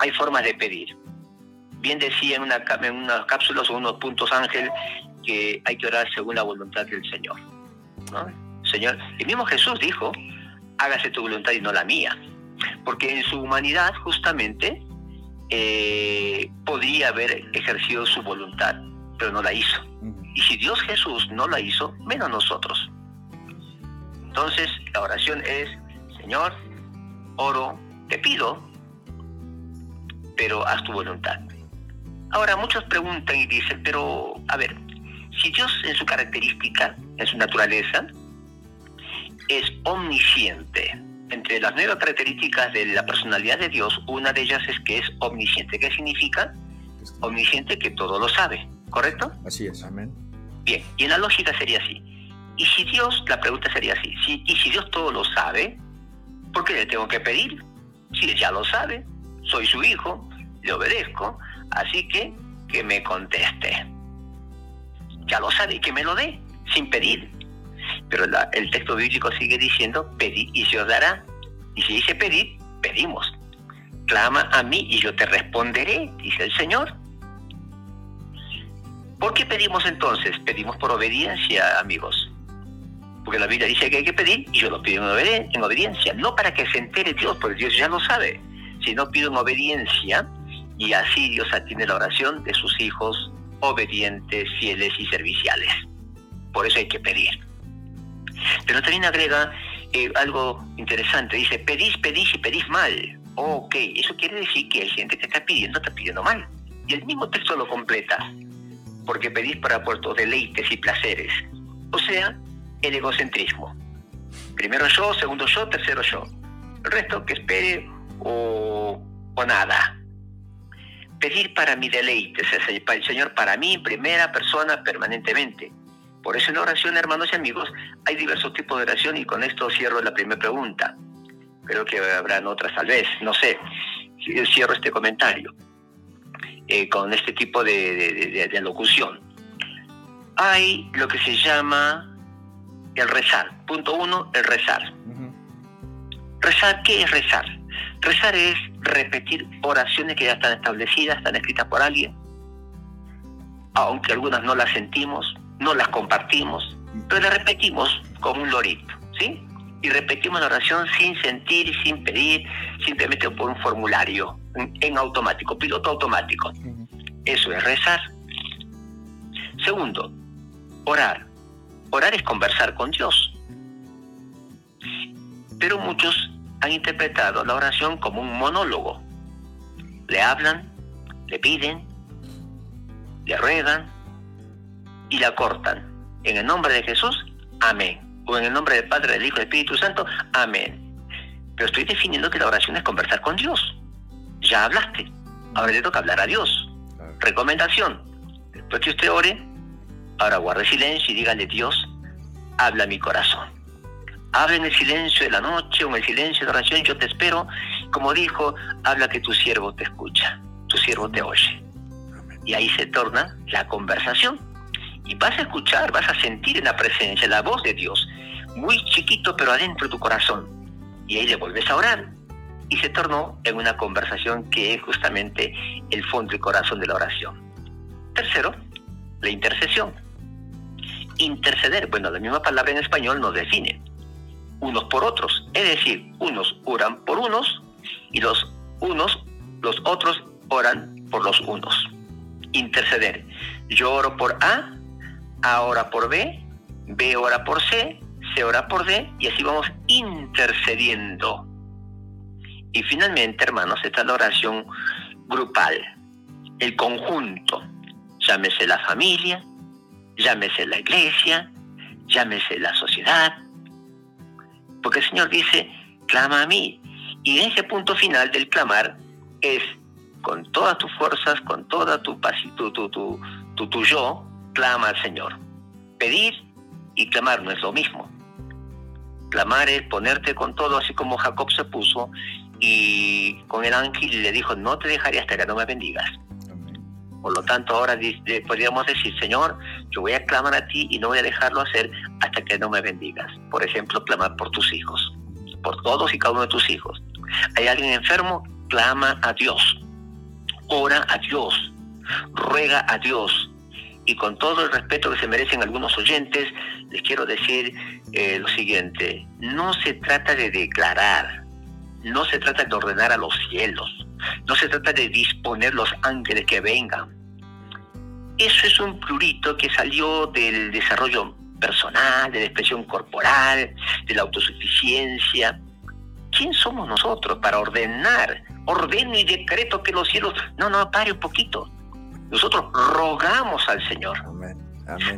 hay formas de pedir. Bien decía en, una, en unas cápsulas o unos puntos Ángel que hay que orar según la voluntad del Señor. Señor, el mismo Jesús dijo, hágase tu voluntad y no la mía. Porque en su humanidad justamente eh, podría haber ejercido su voluntad, pero no la hizo. Y si Dios Jesús no la hizo, menos nosotros. Entonces, la oración es, Señor, oro te pido, pero haz tu voluntad. Ahora, muchos preguntan y dicen, pero, a ver, si Dios en su característica, en su naturaleza, es omnisciente, entre las nuevas características de la personalidad de Dios, una de ellas es que es omnisciente. ¿Qué significa? Omnisciente que todo lo sabe, ¿correcto? Así es, amén. Bien, y en la lógica sería así. Y si Dios, la pregunta sería así, si, y si Dios todo lo sabe, ¿por qué le tengo que pedir? Si él ya lo sabe, soy su hijo, le obedezco, así que que me conteste. Ya lo sabe y que me lo dé, sin pedir. Pero el texto bíblico sigue diciendo, pedid y se os dará. Y si dice pedir, pedimos. Clama a mí y yo te responderé, dice el Señor. ¿Por qué pedimos entonces? Pedimos por obediencia, amigos. Porque la Biblia dice que hay que pedir y yo lo pido en, obediencia. No para que se entere Dios, porque Dios ya lo sabe, sino pido en obediencia y así Dios atiende la oración de sus hijos obedientes, fieles y serviciales. Por eso hay que pedir. Pero también agrega eh, algo interesante. Dice, pedís, pedís y pedís mal. ok, eso quiere decir que hay gente que está pidiendo, está pidiendo mal. Y el mismo texto lo completa. Porque pedís para puertos deleites y placeres. O sea, el egocentrismo. Primero yo, segundo yo, tercero yo. El resto que espere o, o nada. Pedir para mi deleite, el Señor para mí, primera persona, permanentemente. Por eso en la oración, hermanos y amigos, hay diversos tipos de oración y con esto cierro la primera pregunta. Creo que habrán otras tal vez, no sé. Cierro este comentario eh, con este tipo de, de locución. Hay lo que se llama el rezar. Punto uno, el rezar. Rezar, ¿qué es rezar? Rezar es repetir oraciones que ya están establecidas, están escritas por alguien, aunque algunas no las sentimos, no las compartimos, pero las repetimos como un lorito, ¿sí? Y repetimos la oración sin sentir, sin pedir, simplemente por un formulario, en automático, piloto automático. Eso es rezar. Segundo, orar. Orar es conversar con Dios. Pero muchos han interpretado la oración como un monólogo. Le hablan, le piden, le ruegan y la cortan. En el nombre de Jesús, amén. O en el nombre del Padre, del Hijo y del Espíritu Santo, amén. Pero estoy definiendo que la oración es conversar con Dios. Ya hablaste. Ahora le toca hablar a Dios. Recomendación. Después que usted ore, Ahora guarde silencio y dígale, Dios, habla mi corazón. Habla en el silencio de la noche o en el silencio de la oración, yo te espero. Como dijo, habla que tu siervo te escucha, tu siervo te oye. Y ahí se torna la conversación. Y vas a escuchar, vas a sentir en la presencia la voz de Dios, muy chiquito pero adentro de tu corazón. Y ahí le vuelves a orar. Y se tornó en una conversación que es justamente el fondo y corazón de la oración. Tercero, la intercesión interceder. Bueno, la misma palabra en español nos define. Unos por otros. Es decir, unos oran por unos y los unos, los otros oran por los unos. Interceder. Yo oro por A, A ora por B, B ora por C, C ora por D y así vamos intercediendo. Y finalmente, hermanos, está la oración grupal, el conjunto. Llámese la familia, llámese la iglesia, llámese la sociedad. Porque el Señor dice, clama a mí. Y en ese punto final del clamar es con todas tus fuerzas, con toda tu, tu, tu, tu, tu yo, clama al Señor. Pedir y clamar no es lo mismo. Clamar es ponerte con todo, así como Jacob se puso y con el ángel le dijo, no te dejaré hasta que no me bendigas. Por lo tanto, ahora podríamos decir, Señor, yo voy a clamar a ti y no voy a dejarlo hacer hasta que no me bendigas. Por ejemplo, clamar por tus hijos, por todos y cada uno de tus hijos. Hay alguien enfermo, clama a Dios, ora a Dios, ruega a Dios. Y con todo el respeto que se merecen algunos oyentes, les quiero decir eh, lo siguiente, no se trata de declarar, no se trata de ordenar a los cielos, no se trata de disponer los ángeles que vengan. Eso es un plurito que salió del desarrollo personal, de la expresión corporal, de la autosuficiencia. ¿Quién somos nosotros para ordenar? Ordeno y decreto que los cielos... No, no, pare un poquito. Nosotros rogamos al Señor.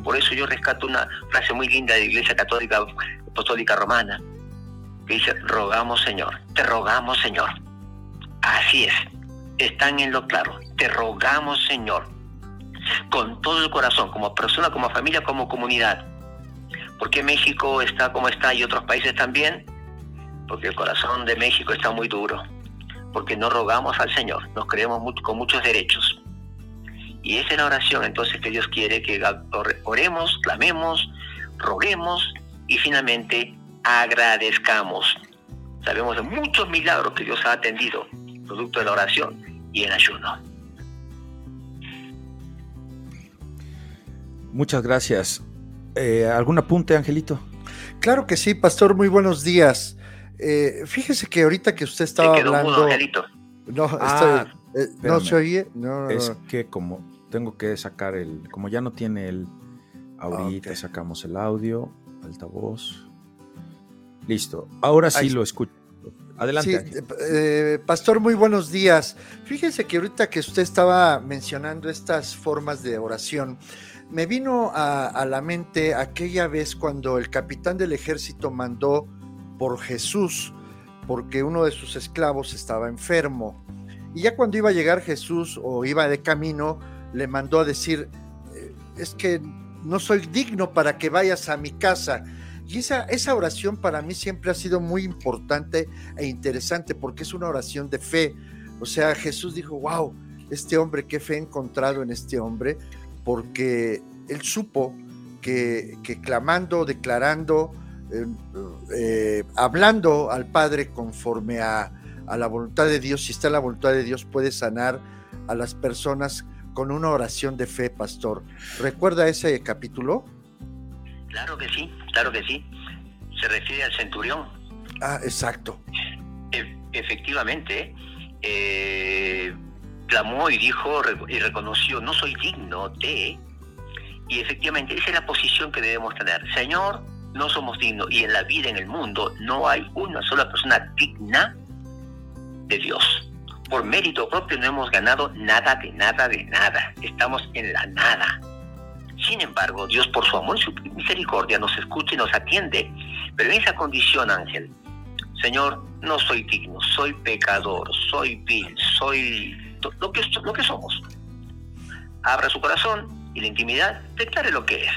Por eso yo rescato una frase muy linda de la Iglesia Católica Apostólica Romana, que dice, rogamos Señor, te rogamos Señor. Así es, están en lo claro. Te rogamos, Señor, con todo el corazón, como persona, como familia, como comunidad. ¿Por qué México está como está y otros países también? Porque el corazón de México está muy duro. Porque no rogamos al Señor, nos creemos con muchos derechos. Y esa es la oración entonces que Dios quiere que oremos, clamemos, roguemos y finalmente agradezcamos. Sabemos de muchos milagros que Dios ha atendido producto de la oración y el ayuno. Muchas gracias. Eh, ¿Algún apunte, Angelito? Claro que sí, pastor, muy buenos días. Eh, fíjese que ahorita que usted estaba hablando... Angelito. No, ah, eh, no se oye. No, es que como tengo que sacar el, como ya no tiene el ahorita sacamos el audio, altavoz. Listo. Ahora sí lo escucho. Adelante. Sí, eh, pastor, muy buenos días. Fíjese que ahorita que usted estaba mencionando estas formas de oración, me vino a, la mente aquella vez cuando el capitán del ejército mandó por Jesús, porque uno de sus esclavos estaba enfermo. Y ya cuando iba a llegar Jesús o iba de camino, le mandó a decir, eh, es que no soy digno para que vayas a mi casa y esa, esa oración para mí siempre ha sido muy importante e interesante porque es una oración de fe. O sea, Jesús dijo, wow, este hombre, qué fe he encontrado en este hombre, porque él supo que, clamando, declarando, eh, eh, hablando al Padre conforme a, a la voluntad de Dios, si está en la voluntad de Dios, puede sanar a las personas con una oración de fe, pastor. ¿Recuerda ese capítulo? Claro que sí, claro que sí. Se refiere al centurión. Ah, exacto. E, efectivamente, eh, clamó y dijo y reconoció, no soy digno de... Y efectivamente, esa es la posición que debemos tener. Señor, no somos dignos y en la vida, en el mundo, no hay una sola persona digna de Dios. Por mérito propio no hemos ganado nada de nada de nada. Estamos en la nada. Sin embargo, Dios por su amor y su misericordia nos escucha y nos atiende, pero en esa condición, Ángel, Señor, no soy digno, soy pecador, soy vil, soy lo que, lo que somos. Abra su corazón y la intimidad, declare lo que es.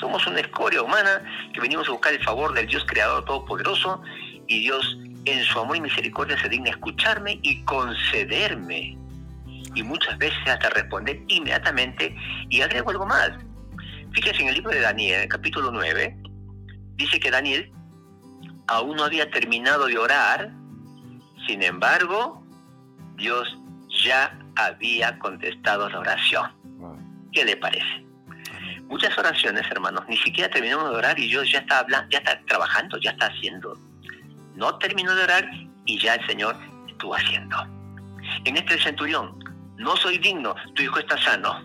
Somos una escoria humana que venimos a buscar el favor del Dios Creador Todopoderoso y Dios en su amor y misericordia se digna escucharme y concederme y muchas veces hasta responder inmediatamente y agrego algo más. Fíjense en el libro de Daniel, capítulo 9, dice que Daniel aún no había terminado de orar, sin embargo, Dios ya había contestado la oración. ¿Qué le parece? muchas oraciones, hermanos, ni siquiera terminamos de orar y yo ya está hablando, ya está trabajando, ya está haciendo. No terminó de orar y ya el Señor estuvo haciendo. En este centurión, no soy digno, tu hijo está sano.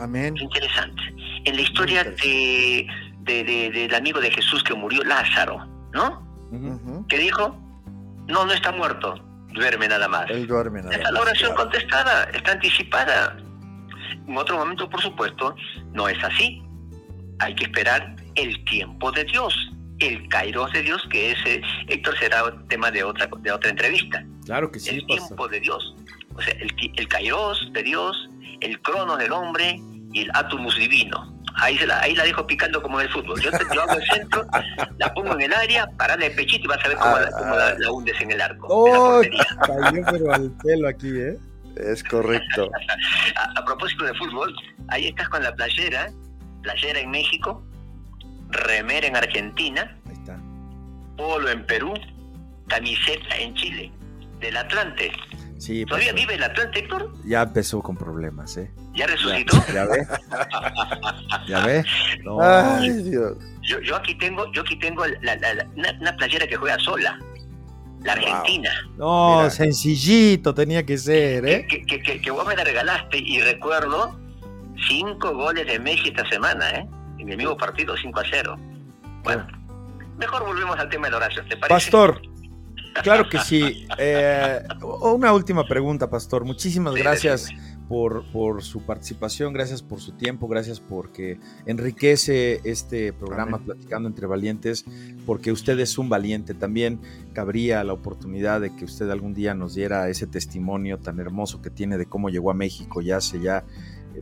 Amén. Interesante. En la historia de, del amigo de Jesús que murió, Lázaro, ¿no? Que dijo, no, no está muerto, duerme nada más. Él duerme nada Está la oración contestada, está anticipada. En otro momento, por supuesto, no es así. Hay que esperar el tiempo de Dios, el kairos de Dios, que ese, Héctor, será tema de otra, de otra entrevista. Claro que sí. El tiempo de Dios. O sea, el, el kairos de Dios, el cronos del hombre y el atumus divino. Ahí, la, ahí la dejo picando como en el fútbol. Yo, yo hago el centro, la pongo en el área, pararle el pechito y vas a ver cómo, la, la, hundes en el arco. ¡Oh! Cayó pero al pelo aquí, ¿eh? Es correcto. a, propósito de fútbol, ahí estás con la playera, playera en México, remera en Argentina, ahí está. polo en Perú, camiseta en Chile, del Atlante. Sí, ¿Todavía vive el Atlante, Héctor? Ya empezó con problemas, ¿eh? ¿Ya resucitó? ¿Ya, ve? ¿Ya ve? Ay, Dios. Yo, yo, aquí tengo, yo aquí tengo la, la, una, playera que juega sola. La Argentina. No, sencillito tenía que ser, ¿eh? Que, que, que, que, vos me la regalaste y recuerdo cinco goles de Messi esta semana, ¿eh? En el mismo partido, 5 a 0. Bueno, mejor volvemos al tema de la oración, ¿te parece? Pastor, Claro que sí. Eh, una última pregunta, Pastor. Muchísimas gracias por, por, su participación, gracias por su tiempo, gracias porque enriquece este programa Platicando entre Valientes, porque usted es un valiente. También cabría la oportunidad de que usted algún día nos diera ese testimonio tan hermoso que tiene de cómo llegó a México ya hace ya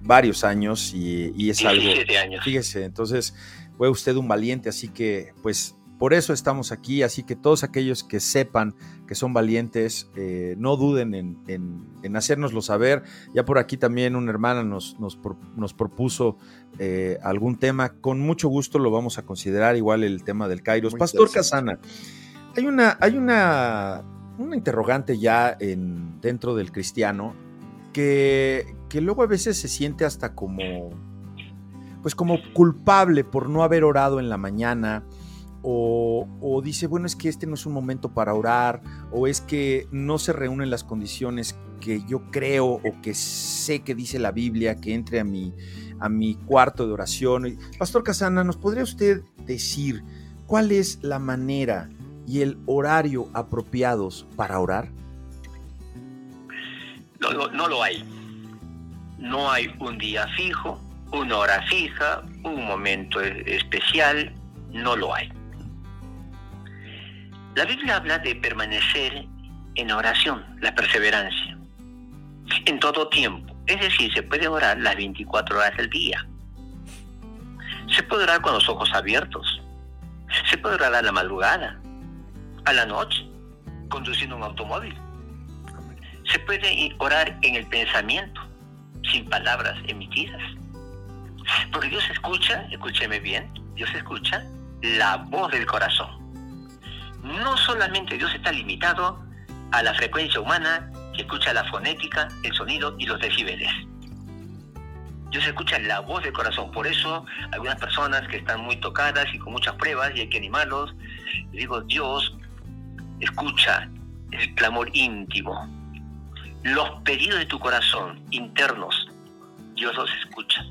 varios años y, y es algo... Años. Fíjese, entonces fue usted un valiente, así que pues por eso estamos aquí, así que todos aquellos que sepan que son valientes, eh, no duden en, en, hacérnoslo saber. Ya por aquí también una hermana nos, nos, propuso eh, algún tema. Con mucho gusto lo vamos a considerar, igual el tema del Kairos. Pastor Casana, hay una, hay una, una interrogante ya en, dentro del cristiano que, que luego a veces se siente hasta como, pues como culpable por no haber orado en la mañana o, dice, bueno, es que este no es un momento para orar, o es que no se reúnen las condiciones que yo creo o que sé que dice la Biblia, que entre a mi, a mi cuarto de oración. Pastor Casana, ¿nos podría usted decir cuál es la manera y el horario apropiados para orar? No, no lo hay. No hay un día fijo, una hora fija, un momento especial, no lo hay. La Biblia habla de permanecer en oración, la perseverancia, en todo tiempo. Es decir, se puede orar las 24 horas del día. Se puede orar con los ojos abiertos. Se puede orar a la madrugada, a la noche, conduciendo un automóvil. Se puede orar en el pensamiento, sin palabras emitidas. Porque Dios escucha, escúcheme bien, Dios escucha la voz del corazón no solamente Dios está limitado a la frecuencia humana que escucha la fonética, el sonido y los decibeles. Dios escucha la voz del corazón. Por eso, algunas personas que están muy tocadas y con muchas pruebas y hay que animarlos, digo, Dios escucha el clamor íntimo. Los pedidos de tu corazón internos, Dios los escucha.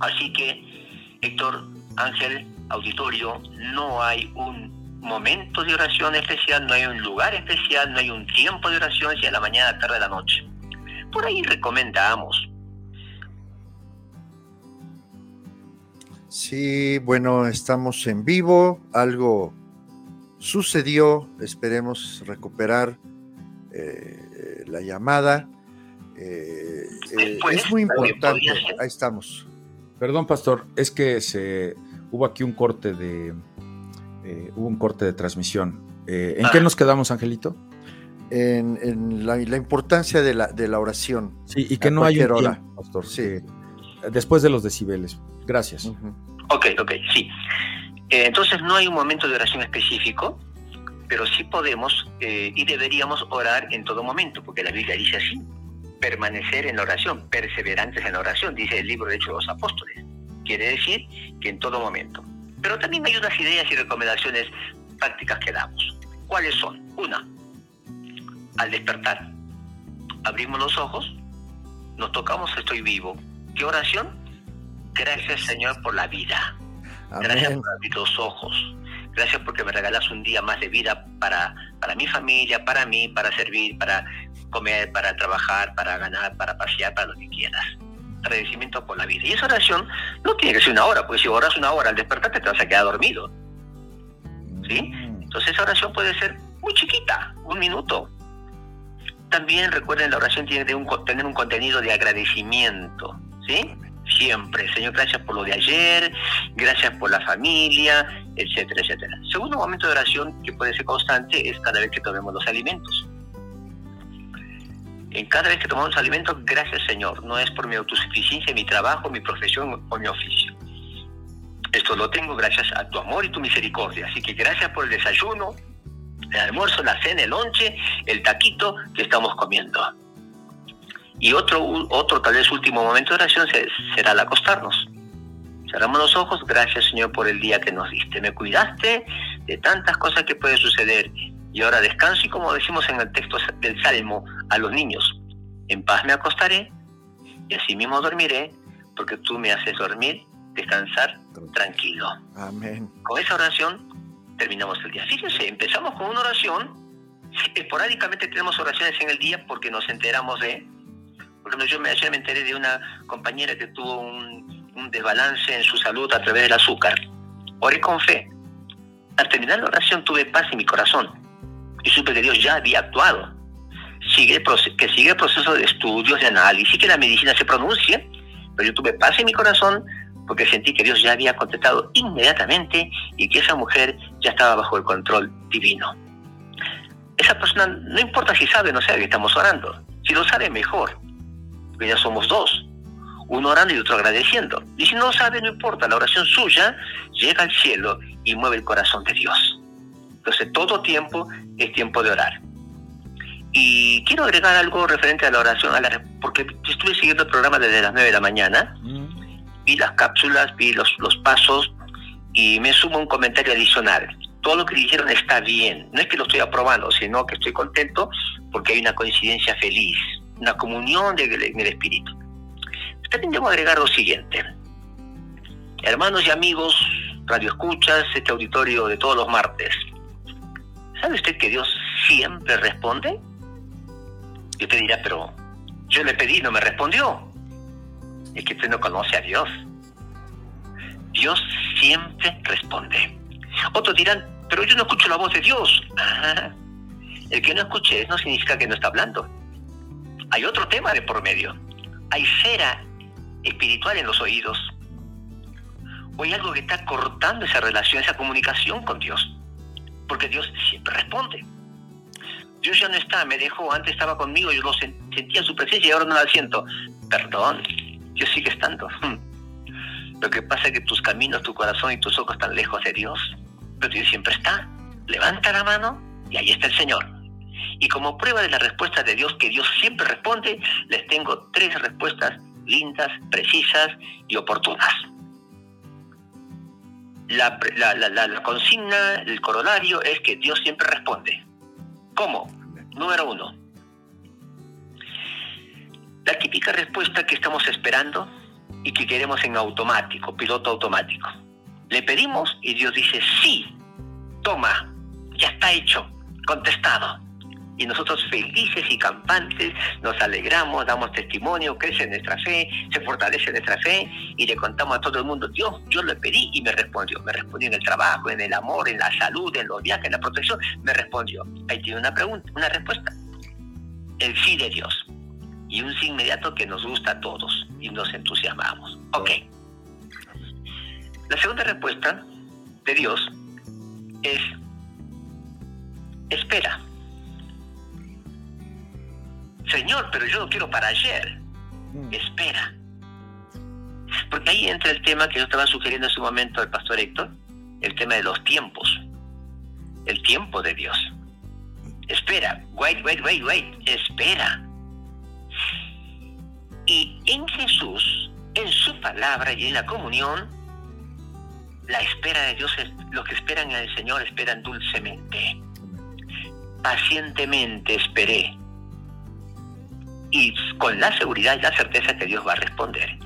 Así que, Héctor, Ángel, auditorio, no hay un momento de oración especial, no hay un lugar especial, no hay un tiempo de oración, si a la mañana, tarde, la noche. Por ahí recomendamos. Sí, bueno, estamos en vivo, algo sucedió, esperemos recuperar eh, la llamada. Eh, eh, es muy importante, ahí estamos. Perdón, pastor, es que se hubo aquí un corte de, eh, hubo un corte de transmisión. Eh, ¿En qué ah. nos quedamos, Angelito? En, la, importancia de la, de la, oración. Sí, y que no hay un tiempo, pastor. Sí. después de los decibeles. Gracias. Ok, ok, sí. Eh, entonces no hay un momento de oración específico, pero sí podemos y deberíamos orar en todo momento, porque la Biblia dice así. permanecer en la oración, perseverantes en la oración, dice el libro de Hechos de los Apóstoles. Quiere decir que en todo momento. Pero también hay unas ideas y recomendaciones prácticas que damos. ¿Cuáles son? Una, al despertar, abrimos los ojos, nos tocamos, estoy vivo. ¿Qué oración? Gracias Señor por la vida. Gracias por abrir los ojos. Gracias porque me regalas un día más de vida para, para mi familia, para mí, para servir, para comer, para trabajar, para ganar, para pasear, para lo que quieras. Agradecimiento por la vida. Y esa oración no tiene que ser una hora, porque si oras una hora al despertarte te vas a quedar dormido. ¿Sí? Mm. Entonces esa oración puede ser muy chiquita, un minuto. También recuerden, la oración tiene que tener un contenido de agradecimiento. ¿Sí? Siempre. Señor, gracias por lo de ayer, gracias por la familia, etcétera, etcétera. Segundo momento de oración que puede ser constante es cada vez que tomemos los alimentos. En cada vez que tomamos los alimentos, gracias Señor. No es por mi autosuficiencia, mi trabajo, mi profesión o mi oficio. Esto lo tengo gracias a tu amor y tu misericordia. Así que gracias por el desayuno, el almuerzo, la cena, el lonche, el taquito que estamos comiendo. Y otro, otro tal vez último momento de oración será al acostarnos. Cerramos los ojos, gracias Señor por el día que nos diste. Me cuidaste de tantas cosas que pueden suceder. Y ahora descanso y como decimos en el texto del Salmo a los niños, en paz me acostaré y así mismo dormiré, porque tú me haces dormir, descansar tranquilo. Amén. Con esa oración terminamos el día. Fíjense, empezamos con una oración, esporádicamente tenemos oraciones en el día porque nos enteramos de por ejemplo, yo me, ayer me enteré de una compañera que tuvo un, desbalance en su salud a través del azúcar. Oré con fe. Al terminar la oración tuve paz en mi corazón y supe que Dios ya había actuado. Sigue que sigue el proceso de estudios, de análisis, que la medicina se pronuncie, pero yo tuve paz en mi corazón porque sentí que Dios ya había contestado inmediatamente y que esa mujer ya estaba bajo el control divino. Esa persona, no importa si sabe o no sabe que estamos orando, si lo sabe mejor, porque ya somos dos, uno orando y otro agradeciendo. Y si no sabe, no importa, la oración suya llega al cielo y mueve el corazón de Dios. Entonces todo tiempo es tiempo de orar. Y quiero agregar algo referente a la oración, a la, porque estuve siguiendo el programa desde las 9 de la mañana, vi las cápsulas, vi los, los pasos y me sumo un comentario adicional. Todo lo que dijeron está bien, no es que lo estoy aprobando, sino que estoy contento porque hay una coincidencia feliz una comunión en el Espíritu. También debo agregar lo siguiente. Hermanos y amigos, radioescuchas, este auditorio de todos los martes. ¿Sabe usted que Dios siempre responde? Y usted dirá, pero yo le pedí no me respondió. Es que usted no conoce a Dios. Dios siempre responde. Otros dirán, pero yo no escucho la voz de Dios. el que no escuche no significa que no está hablando hay otro tema de por medio. Hay cera espiritual en los oídos. O hay algo que está cortando esa relación, esa comunicación con Dios. Porque Dios siempre responde. Dios ya no está, me dejó, antes estaba conmigo, yo lo sentía su presencia y ahora no la siento. Perdón, Dios sigue estando. Lo que pasa es que tus caminos, tu corazón y tus ojos están lejos de Dios. Pero Dios siempre está. Levanta la mano y ahí está el Señor. Y como prueba de la respuesta de Dios, que Dios siempre responde, les tengo tres respuestas lindas, precisas y oportunas. La, consigna, el corolario es que Dios siempre responde. ¿Cómo? Número uno. La típica respuesta que estamos esperando y que queremos en automático, piloto automático. Le pedimos y Dios dice, sí, toma, ya está hecho, contestado y nosotros felices y campantes nos alegramos, damos testimonio, crece nuestra fe, se fortalece nuestra fe y le contamos a todo el mundo, Dios, yo le pedí y me respondió, me respondió en el trabajo, en el amor, en la salud, en los viajes, en la protección, me respondió. Ahí tiene una pregunta, una respuesta. El sí de Dios y un sí inmediato que nos gusta a todos y nos entusiasmamos. Ok. La segunda respuesta de Dios es espera. Señor, pero yo lo quiero para ayer. Mm. Espera. Porque ahí entra el tema que yo estaba sugiriendo en su momento al pastor Héctor, el tema de los tiempos. El tiempo de Dios. Espera, wait, wait, wait, wait, espera. Y en Jesús, en su palabra y en la comunión, la espera de Dios es, los que esperan el Señor esperan dulcemente. Pacientemente esperé. Y con la seguridad y la certeza que Dios va a responder.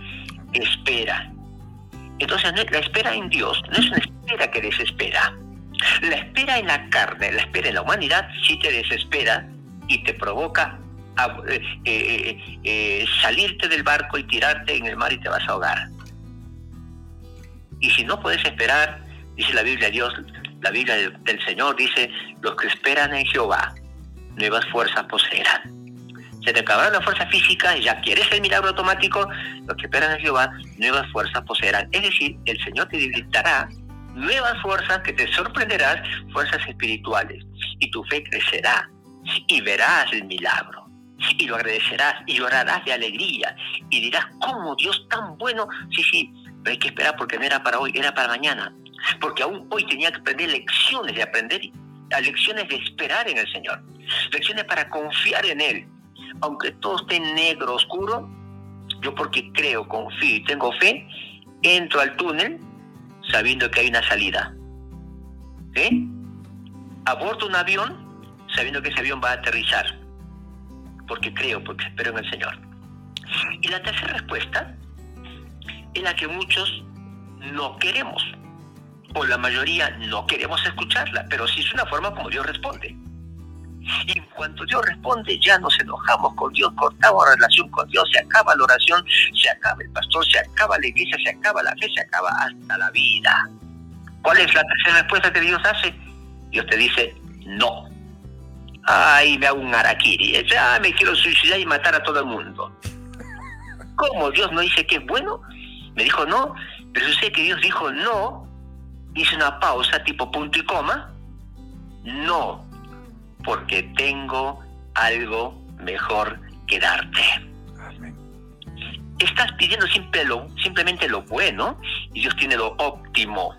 Espera. Entonces la espera en Dios no es una espera que desespera. La espera en la carne, la espera en la humanidad sí te desespera y te provoca eh, eh, eh, salirte del barco y tirarte en el mar y te vas a ahogar. Y si no puedes esperar, dice la Biblia Dios, la Biblia del, Señor dice, los que esperan en Jehová, nuevas fuerzas poseerán. Se te acabará la fuerza física y ya quieres el milagro automático, los que esperan en Jehová, nuevas fuerzas poseerán. Es decir, el Señor te debilitará nuevas fuerzas que te sorprenderás, fuerzas espirituales, y tu fe crecerá y verás el milagro. Y lo agradecerás y llorarás de alegría y dirás, ¿cómo Dios tan bueno? Sí, sí, pero hay que esperar porque no era para hoy, era para mañana. Porque aún hoy tenía que aprender lecciones de aprender, lecciones de esperar en el Señor, lecciones para confiar en Él. Aunque todo esté negro, oscuro, yo porque creo, confío y tengo fe, entro al túnel sabiendo que hay una salida. ¿Sí? Aborto un avión sabiendo que ese avión va a aterrizar. Porque creo, porque espero en el Señor. Y la tercera respuesta es la que muchos no queremos. O la mayoría no queremos escucharla, pero sí es una forma como Dios responde. Y en cuanto Dios responde, ya nos enojamos con Dios, cortamos relación con Dios, se acaba la oración, se acaba el pastor, se acaba la iglesia, se acaba la fe, se acaba hasta la vida. ¿Cuál es la tercera respuesta que Dios hace? Dios te dice, no. Ay, me hago un araquiri, ya me quiero suicidar y matar a todo el mundo. ¿Cómo Dios no dice que es bueno? Me dijo no, pero sé que Dios dijo no, hice una pausa tipo punto y coma, no, porque tengo algo mejor que darte. Estás pidiendo simplemente lo bueno y Dios tiene lo óptimo.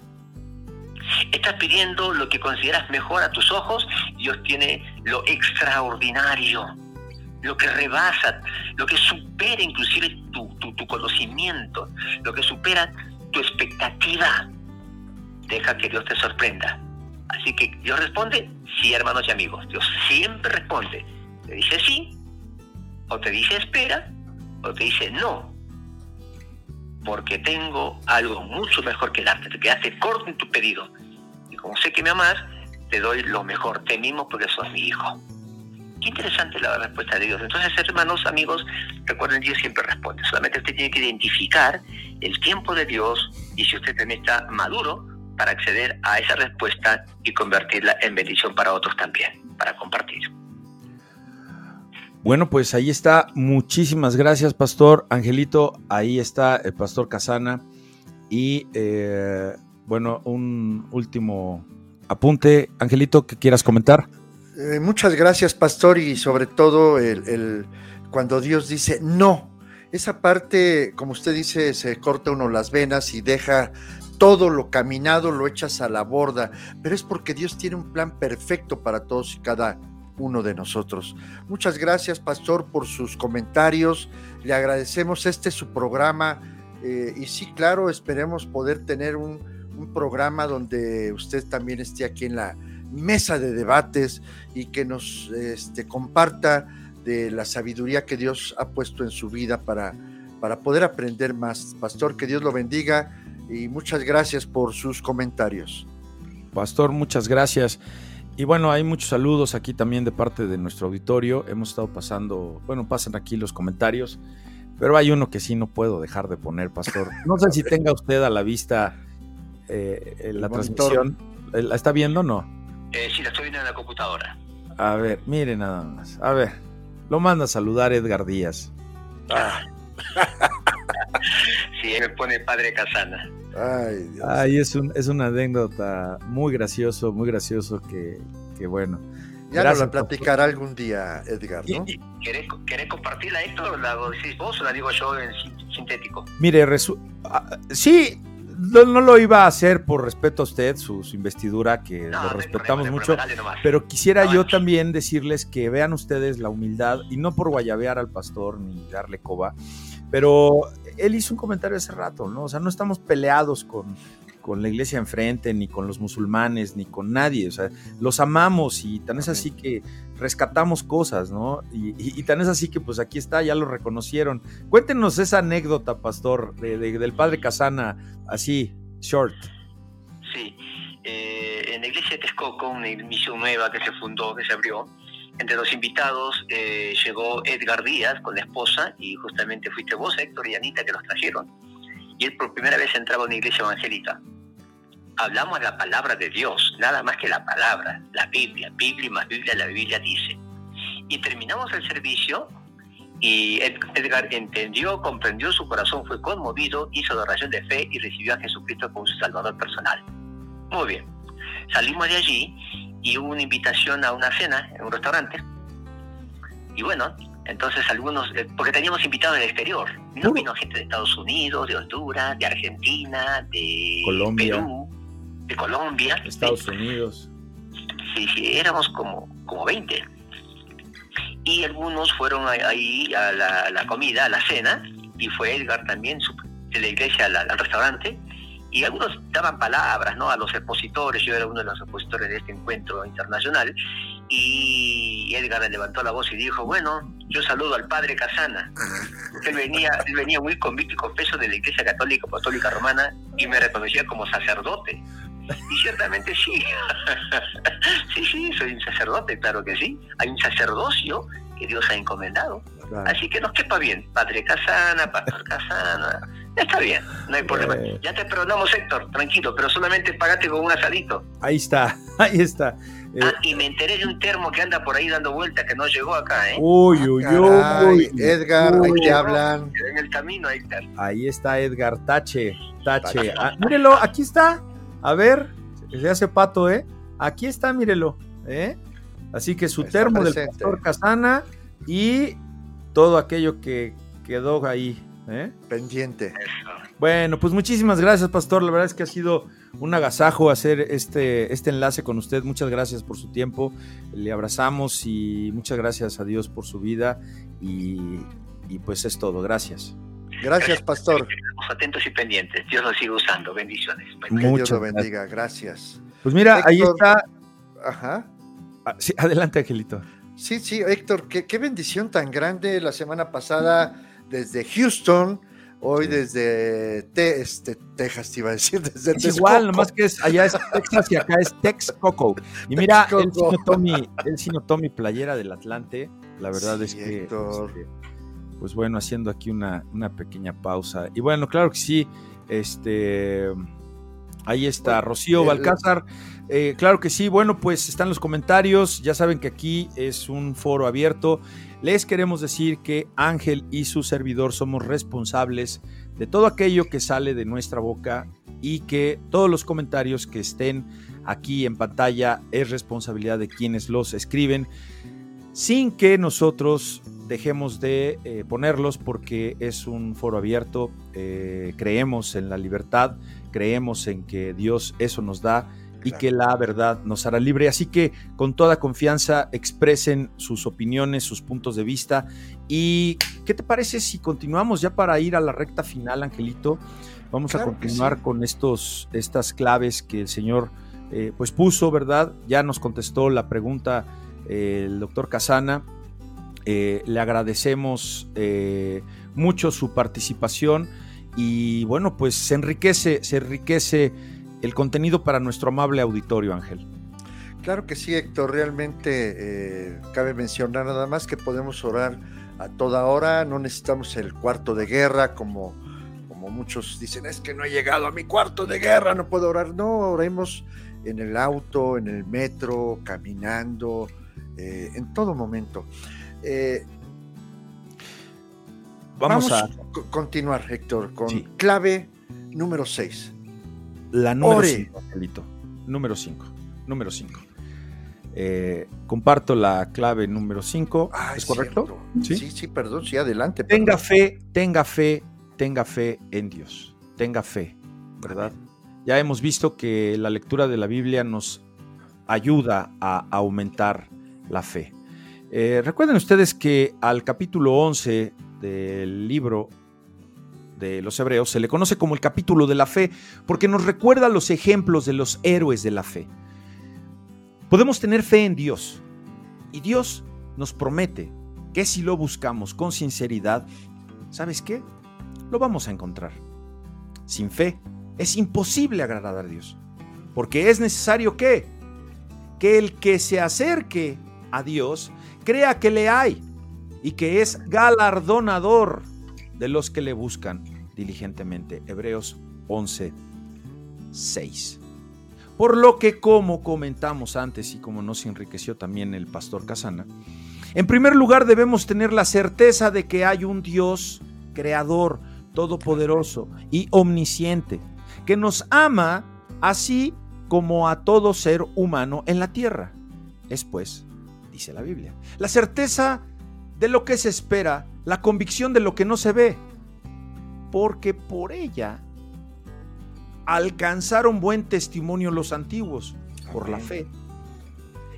Estás pidiendo lo que consideras mejor a tus ojos y Dios tiene lo extraordinario, lo que rebasa, lo que supera inclusive tu, tu conocimiento, lo que supera tu expectativa. Deja que Dios te sorprenda. Así que Dios responde, sí, hermanos y amigos. Dios siempre responde. Te dice sí, o te dice espera, o te dice no. Porque tengo algo mucho mejor que darte. Te quedaste corto en tu pedido. Y como sé que me amas, te doy lo mejor. Te mimo porque sos mi hijo. Qué interesante la respuesta de Dios. Entonces, hermanos, amigos, recuerden, Dios siempre responde. Solamente usted tiene que identificar el tiempo de Dios y si usted también está maduro para acceder a esa respuesta y convertirla en bendición para otros también, para compartir. Bueno, pues ahí está. Muchísimas gracias, Pastor Angelito. Ahí está el Pastor Casana. Y eh, bueno, un último apunte. Angelito, ¿qué quieras comentar? Eh, muchas gracias, Pastor, y sobre todo el, cuando Dios dice no. Esa parte, como usted dice, se corta uno las venas y deja todo lo caminado lo echas a la borda, pero es porque Dios tiene un plan perfecto para todos y cada uno de nosotros. Muchas gracias, Pastor, por sus comentarios. Le agradecemos este su programa. Eh, y sí, claro, esperemos poder tener un, programa donde usted también esté aquí en la mesa de debates y que nos este, comparta de la sabiduría que Dios ha puesto en su vida para, para poder aprender más. Pastor, que Dios lo bendiga y muchas gracias por sus comentarios. Pastor, muchas gracias. Y bueno, hay muchos saludos aquí también de parte de nuestro auditorio. Hemos estado pasando, bueno, pasan aquí los comentarios, pero hay uno que sí no puedo dejar de poner, Pastor. No sé si tenga usted a la vista eh, la transmisión. ¿La está viendo o no? Eh, sí, la estoy viendo en la computadora. A ver, mire nada más. A ver, lo manda a saludar Edgar Díaz. Ah. sí, me pone padre Casana. Ay, Dios. Ay es, un, es una anécdota muy gracioso, muy gracioso que, que bueno. Ya nos la platicará algún día, Edgar, ¿no? ¿Querés, ¿Querés, compartirla esto? ¿La decís vos o la digo yo en sintético? Mire, ah, sí, no, lo iba a hacer por respeto a usted, su, investidura, que lo respetamos mucho, pero quisiera yo también decirles que vean ustedes la humildad, y no por guayabear al pastor ni darle coba, Pero él hizo un comentario hace rato, ¿no? O sea, no estamos peleados con, con la iglesia enfrente, ni con los musulmanes, ni con nadie. O sea, los amamos y tan es así que rescatamos cosas, ¿no? Y, tan es así que pues aquí está, ya lo reconocieron. Cuéntenos esa anécdota, pastor, del padre Casana, así, short. Sí, eh, en la iglesia de Texcoco, una misión nueva que se fundó, que se abrió, entre los invitados eh, llegó Edgar Díaz con la esposa y justamente fuiste vos, Héctor y Anita, que los trajeron. Y él por primera vez entraba a una iglesia evangélica. Hablamos la palabra de Dios, nada más que la palabra, la Biblia, Biblia más Biblia, la Biblia dice. Y terminamos el servicio y Edgar entendió, comprendió, su corazón fue conmovido, hizo la oración de fe y recibió a Jesucristo como su Salvador personal. Muy bien. Salimos de allí y hubo una invitación a una cena en un restaurante. Y bueno, entonces algunos, eh, porque teníamos invitados del exterior, no vino gente de Estados Unidos, de Honduras, de Argentina, de Colombia. Perú, de Colombia. Estados Unidos. Sí, sí, éramos como, como 20. Y algunos fueron ahí a la, comida, a la cena, y fue Edgar también de la iglesia al restaurante, y algunos daban palabras ¿no? a los expositores, yo era uno de los expositores de este encuentro internacional, y Edgar levantó la voz y dijo, bueno, yo saludo al padre Casana. Él venía, él venía muy convicto y confeso de la Iglesia Católica Apostólica Romana y me reconocía como sacerdote. Y ciertamente sí. sí, sí, soy un sacerdote, claro que sí. Hay un sacerdocio que Dios ha encomendado. Así que nos quepa bien. Padre Casana, Pastor Casana. Está bien, no hay problema. Eh. Ya te perdonamos, Héctor, tranquilo, pero solamente pagate con un asadito. Ahí está, ahí está. Eh, ah, y me enteré de un termo que anda por ahí dando vueltas que no llegó acá, ¿eh? Uy, uy, uy. Edgar, ahí te hablan. En el camino, Héctor. Ahí está Edgar, tache, tache. Ah, mírelo, aquí está. A ver, se hace pato, ¿eh? Aquí está, mírelo, ¿eh? Así que su termo del pastor Casana y todo aquello que quedó ahí, ¿eh? Pendiente. Bueno, pues muchísimas gracias, Pastor. La verdad es que ha sido un agasajo hacer este, este enlace con usted. Muchas gracias por su tiempo. Le abrazamos y muchas gracias a Dios por su vida. Y, pues es todo. Gracias. Gracias, Pastor. Estamos atentos y pendientes. Dios nos sigue usando. Bendiciones. Dios lo bendiga. Gracias. Pues mira, ahí está. Ajá. Ah, sí, adelante, Angelito. Sí, sí, Héctor, qué, qué bendición tan grande la semana pasada desde Houston, hoy desde este, Texas, te iba a decir, desde Es igual, nomás que es, allá es Texas y acá es Texcoco. Y mira, él sí, notó mi, playera del Atlante, la verdad es que, este, pues bueno, haciendo aquí una, una pequeña pausa. Y bueno, claro que sí, este... Ahí está, Rocío Balcázar. Eh, claro que sí, bueno, pues están los comentarios. Ya saben que aquí es un foro abierto. Les queremos decir que Ángel y su servidor somos responsables de todo aquello que sale de nuestra boca y que todos los comentarios que estén aquí en pantalla es responsabilidad de quienes los escriben, sin que nosotros dejemos de eh, ponerlos porque es un foro abierto, eh, creemos en la libertad creemos en que Dios eso nos da y que la verdad nos hará libre. Así que con toda confianza expresen sus opiniones, sus puntos de vista. ¿Y qué te parece si continuamos ya para ir a la recta final, Angelito? Vamos a continuar con estos, estas claves que el Señor eh, pues puso, ¿verdad? Ya nos contestó la pregunta eh, el doctor Casana. Eh, le agradecemos mucho su participación y bueno, pues se enriquece, se enriquece el contenido para nuestro amable auditorio, Ángel. Claro que sí, Héctor, realmente eh, cabe mencionar nada más que podemos orar a toda hora, no necesitamos el cuarto de guerra como, como muchos dicen, es que no he llegado a mi cuarto de guerra, no puedo orar, no, oremos en el auto, en el metro, caminando, eh, en todo momento. Eh, Vamos, a continuar, Héctor, con clave número 6. La número 5, Número 5. Número 5. Eh, comparto la clave número 5. Ah, ¿Es, correcto? ¿Sí? ¿Sí? perdón, sí, adelante. Tenga fe, tenga fe, tenga fe en Dios. Tenga fe, ¿verdad? Ya hemos visto que la lectura de la Biblia nos ayuda a aumentar la fe. Eh, recuerden ustedes que al capítulo 11 del libro de los hebreos se le conoce como el capítulo de la fe porque nos recuerda los ejemplos de los héroes de la fe. Podemos tener fe en Dios y Dios nos promete que si lo buscamos con sinceridad, ¿sabes qué? Lo vamos a encontrar. Sin fe es imposible agradar a Dios, porque es necesario que que el que se acerque a Dios crea que le hay y que es galardonador de los que le buscan diligentemente. Hebreos 11, 6. Por lo que, como comentamos antes y como nos enriqueció también el pastor Casana, en primer lugar debemos tener la certeza de que hay un Dios creador, todopoderoso y omnisciente, que nos ama así como a todo ser humano en la tierra. Es pues, dice la Biblia, la certeza de lo que se espera, la convicción de lo que no se ve, porque por ella alcanzaron buen testimonio los antiguos, por la fe.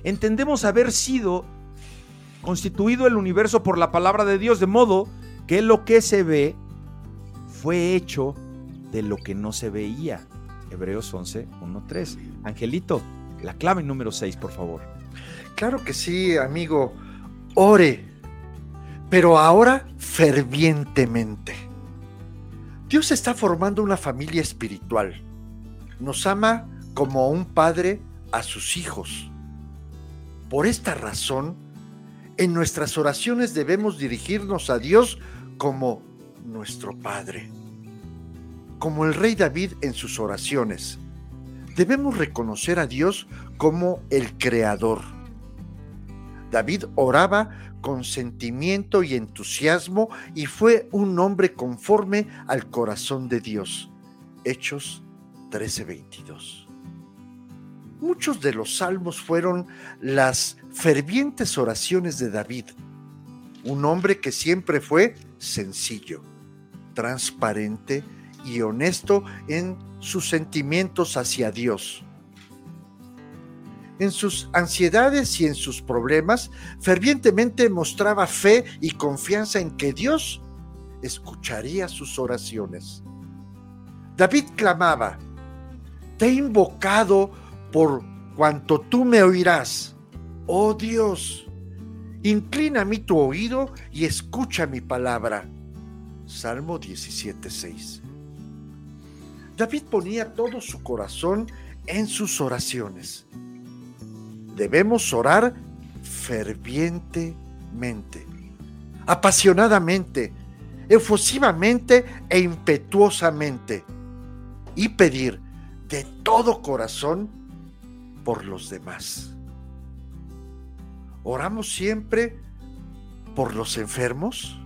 Entendemos haber sido constituido el universo por la palabra de Dios, de modo que lo que se ve fue hecho de lo que no se veía. Hebreos 11, 1, 3. Angelito, la clave número 6, por favor. Claro que sí, amigo. Ore pero ahora fervientemente. Dios está formando una familia espiritual. Nos ama como un padre a sus hijos. Por esta razón, en nuestras oraciones debemos dirigirnos a Dios como nuestro Padre. Como el rey David en sus oraciones, debemos reconocer a Dios como el Creador. David oraba con sentimiento y entusiasmo y fue un hombre conforme al corazón de Dios. Hechos 13:22. Muchos de los salmos fueron las fervientes oraciones de David, un hombre que siempre fue sencillo, transparente y honesto en sus sentimientos hacia Dios en sus ansiedades y en sus problemas, fervientemente mostraba fe y confianza en que Dios escucharía sus oraciones. David clamaba, Te he invocado por cuanto tú me oirás. Oh Dios, inclina a mí tu oído y escucha mi palabra. Salmo 17.6. David ponía todo su corazón en sus oraciones debemos orar fervientemente, apasionadamente, efusivamente e impetuosamente y pedir de todo corazón por los demás. ¿Oramos siempre por los enfermos?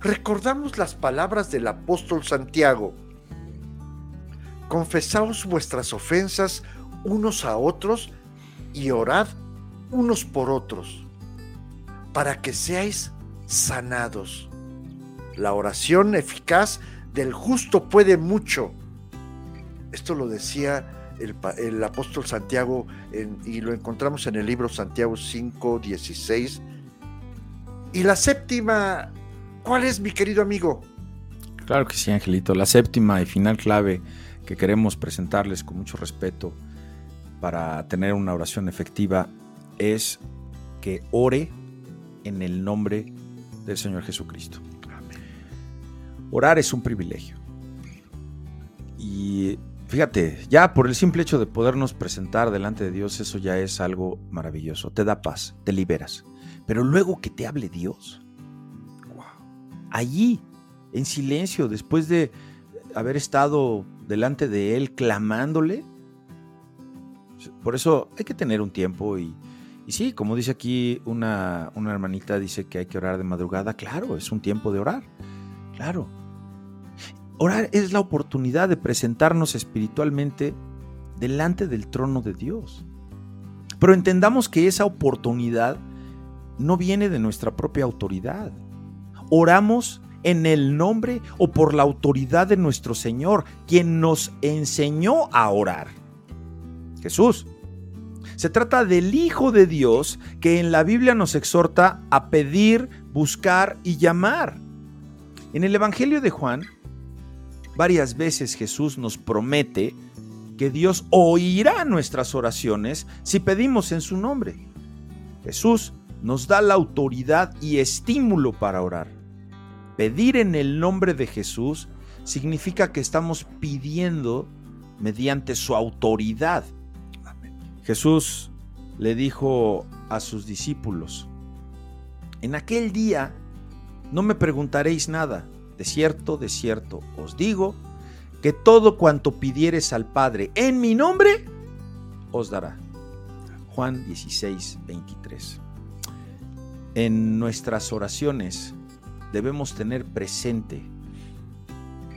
Recordamos las palabras del apóstol Santiago. Confesaos vuestras ofensas unos a otros y orad unos por otros, para que seáis sanados. La oración eficaz del justo puede mucho. Esto lo decía el, apóstol Santiago y lo encontramos en el libro Santiago 5, 16. Y la séptima, ¿cuál es mi querido amigo? Claro que sí, Angelito. La séptima y final clave que queremos presentarles con mucho respeto para tener una oración efectiva es que ore en el nombre del Señor Jesucristo. Orar es un privilegio. Y fíjate, ya por el simple hecho de podernos presentar delante de Dios, eso ya es algo maravilloso. Te da paz, te liberas. Pero luego que te hable Dios, allí, en silencio, después de haber estado delante de Él clamándole, por eso hay que tener un tiempo y, sí, como dice aquí una, hermanita, dice que hay que orar de madrugada. Claro, es un tiempo de orar. Claro. Orar es la oportunidad de presentarnos espiritualmente delante del trono de Dios. Pero entendamos que esa oportunidad no viene de nuestra propia autoridad. Oramos en el nombre o por la autoridad de nuestro Señor, quien nos enseñó a orar. Jesús. Se trata del Hijo de Dios que en la Biblia nos exhorta a pedir, buscar y llamar. En el Evangelio de Juan, varias veces Jesús nos promete que Dios oirá nuestras oraciones si pedimos en su nombre. Jesús nos da la autoridad y estímulo para orar. Pedir en el nombre de Jesús significa que estamos pidiendo mediante su autoridad. Jesús le dijo a sus discípulos, en aquel día no me preguntaréis nada, de cierto, de cierto, os digo que todo cuanto pidieres al Padre en mi nombre, os dará. Juan 16, 23. En nuestras oraciones debemos tener presente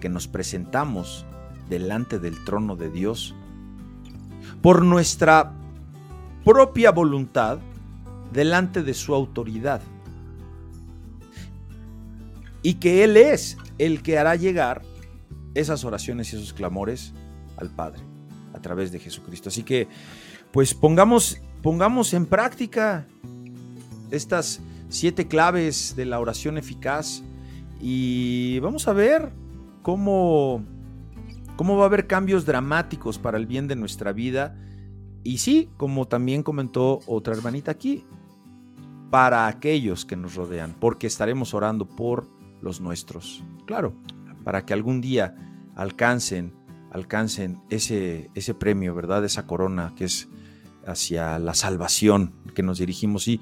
que nos presentamos delante del trono de Dios por nuestra propia voluntad delante de su autoridad. Y que Él es el que hará llegar esas oraciones y esos clamores al Padre a través de Jesucristo. Así que, pues pongamos, pongamos en práctica estas siete claves de la oración eficaz y vamos a ver cómo, cómo va a haber cambios dramáticos para el bien de nuestra vida. Y sí, como también comentó otra hermanita aquí, para aquellos que nos rodean, porque estaremos orando por los nuestros. Claro, para que algún día alcancen, alcancen ese, ese premio, ¿verdad? Esa corona que es hacia la salvación que nos dirigimos y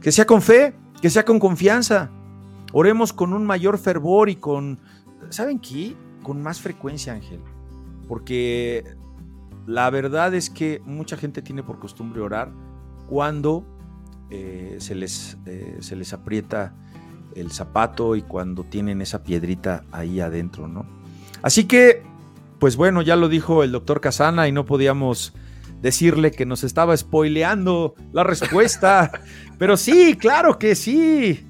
que sea con fe, que sea con confianza. Oremos con un mayor fervor y con, ¿saben qué? Con más frecuencia, Ángel. Porque la verdad es que mucha gente tiene por costumbre orar cuando eh, se, les, eh, se les aprieta el zapato y cuando tienen esa piedrita ahí adentro, ¿no? Así que, pues bueno, ya lo dijo el doctor Casana y no podíamos decirle que nos estaba spoileando la respuesta. Pero sí, claro que sí.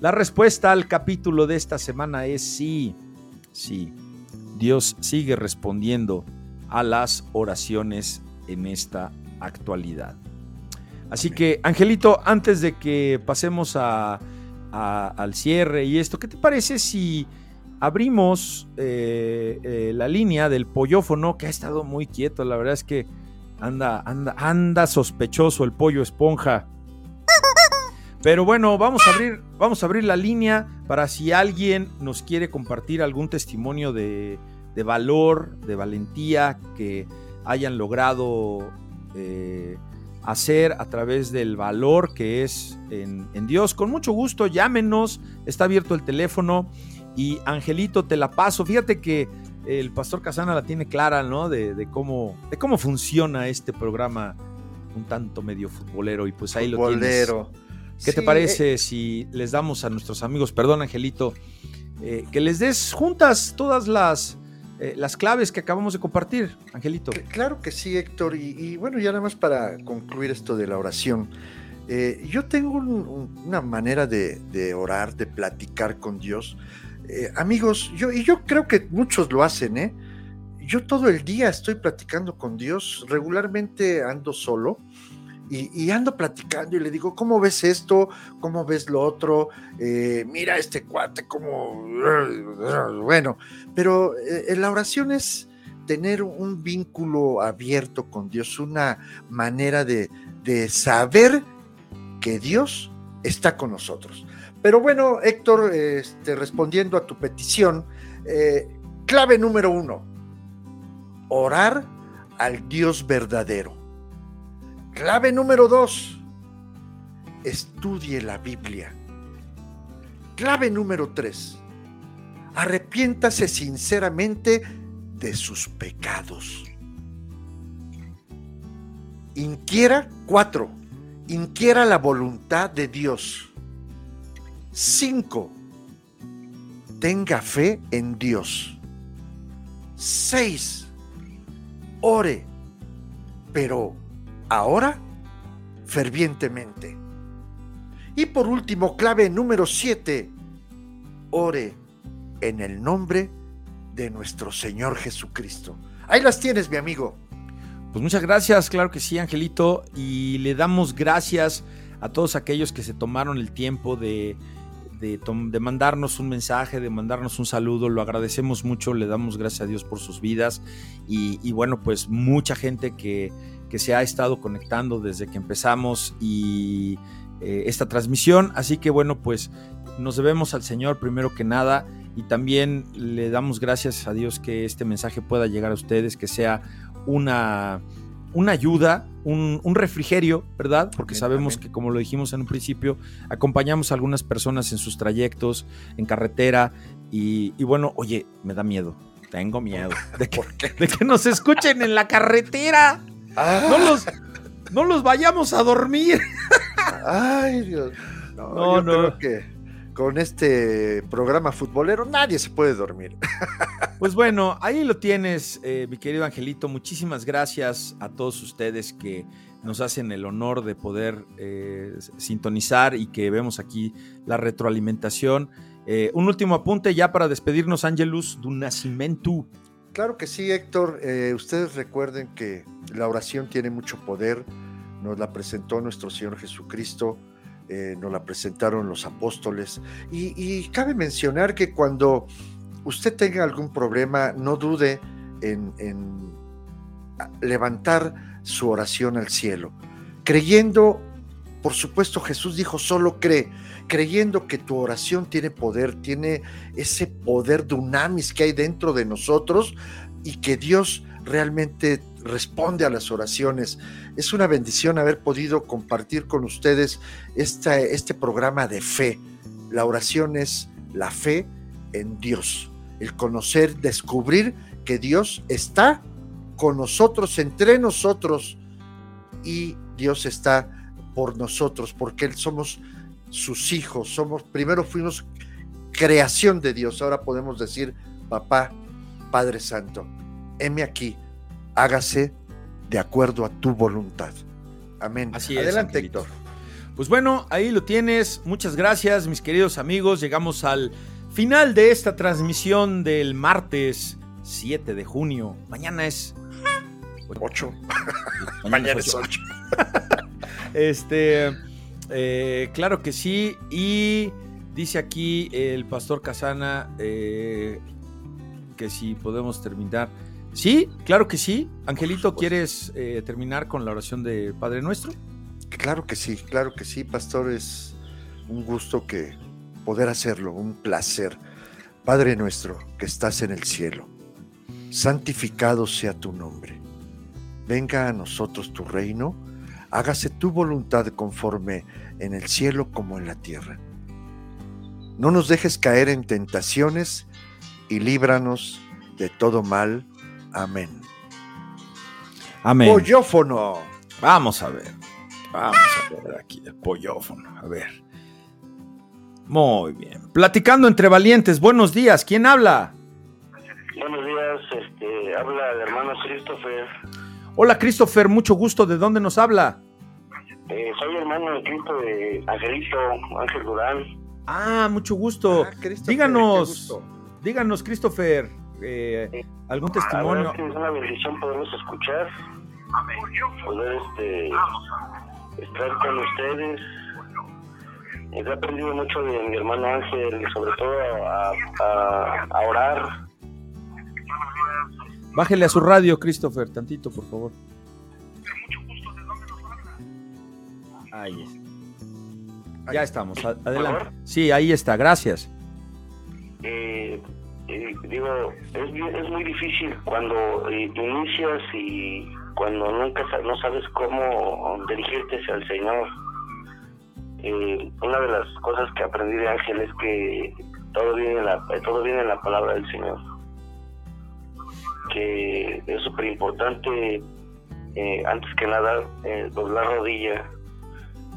La respuesta al capítulo de esta semana es sí, sí. Dios sigue respondiendo a las oraciones en esta actualidad. Así que, Angelito, antes de que pasemos a, al cierre y esto, ¿qué te parece si abrimos eh, eh, la línea del pollofono que ha estado muy quieto? La verdad es que Anda, anda, anda sospechoso el pollo esponja. Pero bueno, vamos a abrir, vamos a abrir la línea para si alguien nos quiere compartir algún testimonio de, valor, de valentía que hayan logrado eh, hacer a través del valor que es en, Dios. Con mucho gusto, llámenos, está abierto el teléfono y Angelito, te la paso. Fíjate que el pastor Casana la tiene clara, ¿no? De, cómo, de cómo funciona este programa un tanto medio futbolero y pues ahí lo tienes. ¿Qué te parece eh, si les damos a nuestros amigos, perdón Angelito, eh, que les des juntas todas las, eh, las claves que acabamos de compartir, Angelito? Claro que sí, Héctor, y, bueno, ya nada más para concluir esto de la oración. yo tengo una manera de, de, orar, de platicar con Dios, amigos, yo, y yo creo que muchos lo hacen, ¿eh? Yo todo el día estoy platicando con Dios, regularmente ando solo y, ando platicando y le digo, ¿cómo ves esto? ¿Cómo ves lo otro? Eh, mira este cuate, como... Bueno, pero eh, la oración es tener un vínculo abierto con Dios, una manera de, de saber que Dios está con nosotros. Pero bueno, Héctor, este, respondiendo a tu petición, eh, clave número uno, orar al Dios verdadero. Clave número dos, estudie la Biblia. Clave número tres, arrepiéntase sinceramente de sus pecados. Inquiera, cuatro, inquiera la voluntad de Dios. 5. Tenga fe en Dios. 6. Ore, pero ahora fervientemente. Y por último, clave número 7. Ore en el nombre de nuestro Señor Jesucristo. Ahí las tienes, mi amigo. Pues muchas gracias, claro que sí, Angelito. Y le damos gracias a todos aquellos que se tomaron el tiempo de de, mandarnos un mensaje, de mandarnos un saludo. Lo agradecemos mucho, le damos gracias a Dios por sus vidas. Y, bueno, pues mucha gente que, se ha estado conectando desde que empezamos y eh, esta transmisión. Así que bueno, pues nos debemos al Señor primero que nada y también le damos gracias a Dios que este mensaje pueda llegar a ustedes, que sea una una ayuda, un, refrigerio, ¿verdad? Porque sabemos que, como lo dijimos en un principio, acompañamos a algunas personas en sus trayectos, en carretera, y, bueno, oye, me da miedo, tengo miedo de que, de que nos escuchen en la carretera. Ah. No, los, no los vayamos a dormir. Ay, Dios. No, no, Creo que con este programa futbolero nadie se puede dormir. Pues bueno, ahí lo tienes, eh, mi querido Angelito. Muchísimas gracias a todos ustedes que nos hacen el honor de poder eh, sintonizar y que vemos aquí la retroalimentación. Eh, un último apunte ya para despedirnos, Angelus, du Nascimento. Claro que sí, Héctor. ustedes recuerden que la oración tiene mucho poder. Nos la presentó nuestro Señor Jesucristo eh, nos la presentaron los apóstoles. Y, cabe mencionar que cuando usted tenga algún problema, no dude en, levantar su oración al cielo, creyendo, por supuesto Jesús dijo, solo cree, creyendo que tu oración tiene poder, tiene ese poder dunamis que hay dentro de nosotros y que Dios realmente responde a las oraciones. Es una bendición haber podido compartir con ustedes este programa de fe. La oración es la fe en Dios, el conocer, descubrir que Dios está con nosotros, entre nosotros, y Dios está por nosotros, porque Él somos sus hijos, somos, primero fuimos creación de Dios, ahora podemos decir, papá, Padre Santo, heme aquí, hágase de acuerdo a tu voluntad. Amén. Así es. Adelante, Héctor. Pues bueno, ahí lo tienes. Muchas gracias, mis queridos amigos. Llegamos al final de esta transmisión del martes 7 de junio. Mañana es 8. Mañana, es 8. este, eh, claro que sí. Y dice aquí el pastor Casana eh, que si podemos terminar Sí, claro que sí. Angelito, ¿quieres eh, terminar con la oración de Padre Nuestro? Claro que sí, claro que sí, pastor. Es un gusto que poder hacerlo, un placer. Padre nuestro que estás en el cielo, santificado sea tu nombre. Venga a nosotros tu reino, hágase tu voluntad conforme en el cielo como en la tierra. No nos dejes caer en tentaciones y líbranos de todo mal Amén. Amén. Pollófono. Vamos a ver. Vamos a ver aquí el pollófono. A ver. Muy bien. Platicando entre valientes. Buenos días. ¿Quién habla? Buenos días. Este, habla el hermano Christopher. Hola Christopher, mucho gusto. ¿De dónde nos habla? Eh, soy hermano de Cristo de Angelito, Ángel Durán. Ah, mucho gusto. Ah, díganos, díganos, Christopher, eh, algún testimonio. es una bendición poderlos escuchar, poder este, estar con ustedes. He aprendido mucho de mi hermano Ángel, sobre todo a, a, orar. Bájele a su radio, Christopher, tantito, por favor. Ahí Ya estamos, adelante. Sí, ahí está, gracias. Eh, digo, es, es muy difícil cuando eh, inicias y cuando nunca no sabes cómo dirigirte hacia el Señor. Eh, una de las cosas que aprendí de Ángel es que todo viene en la, todo viene en la palabra del Señor. Que es súper importante, eh, antes que nada, doblar rodilla,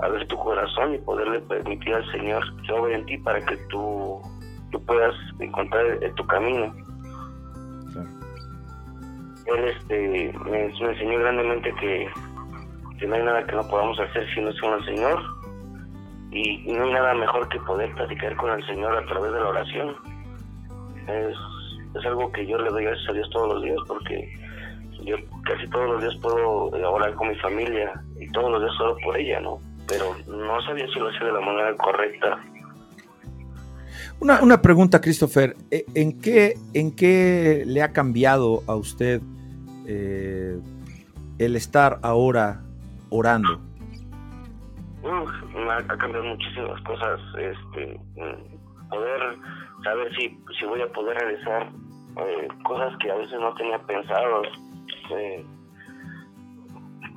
abrir tu corazón y poderle permitir al Señor que obre en ti para que tú puedas encontrar tu camino. Él este, me, enseñó grandemente que, no hay nada que no podamos hacer si no es con el Señor y no hay nada mejor que poder platicar con el Señor a través de la oración. Es, es algo que yo le doy gracias a Dios todos los días porque yo casi todos los días puedo orar con mi familia y todos los días oro por ella, ¿no? Pero no sabía si lo hacía de la manera correcta Una, pregunta, Christopher. ¿E, ¿En qué, ¿En qué le ha cambiado a usted eh, el estar ahora orando? me ha, cambiado muchísimas cosas. Este, mm, poder saber si, si voy a poder realizar eh, cosas que a veces no tenía pensado. Eh,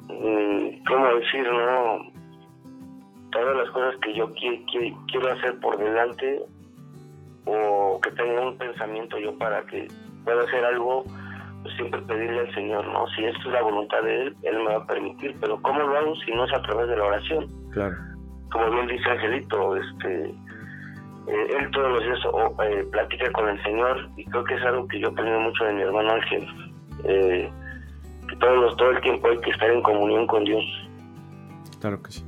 mm, ¿Cómo decir? No, todas las cosas que yo quiero hacer por delante o que tenga un pensamiento yo para que pueda hacer algo, pues siempre pedirle al Señor, ¿no? Si esto es la voluntad de Él, Él me va a permitir, pero ¿cómo lo hago si no es a través de la oración? Claro. Como bien dice Angelito, este, eh, él todos los días eh, platica con el Señor y creo que es algo que yo aprendí mucho de mi hermano Ángel, eh, que todos los, todo el tiempo hay que estar en comunión con Dios. Claro que sí.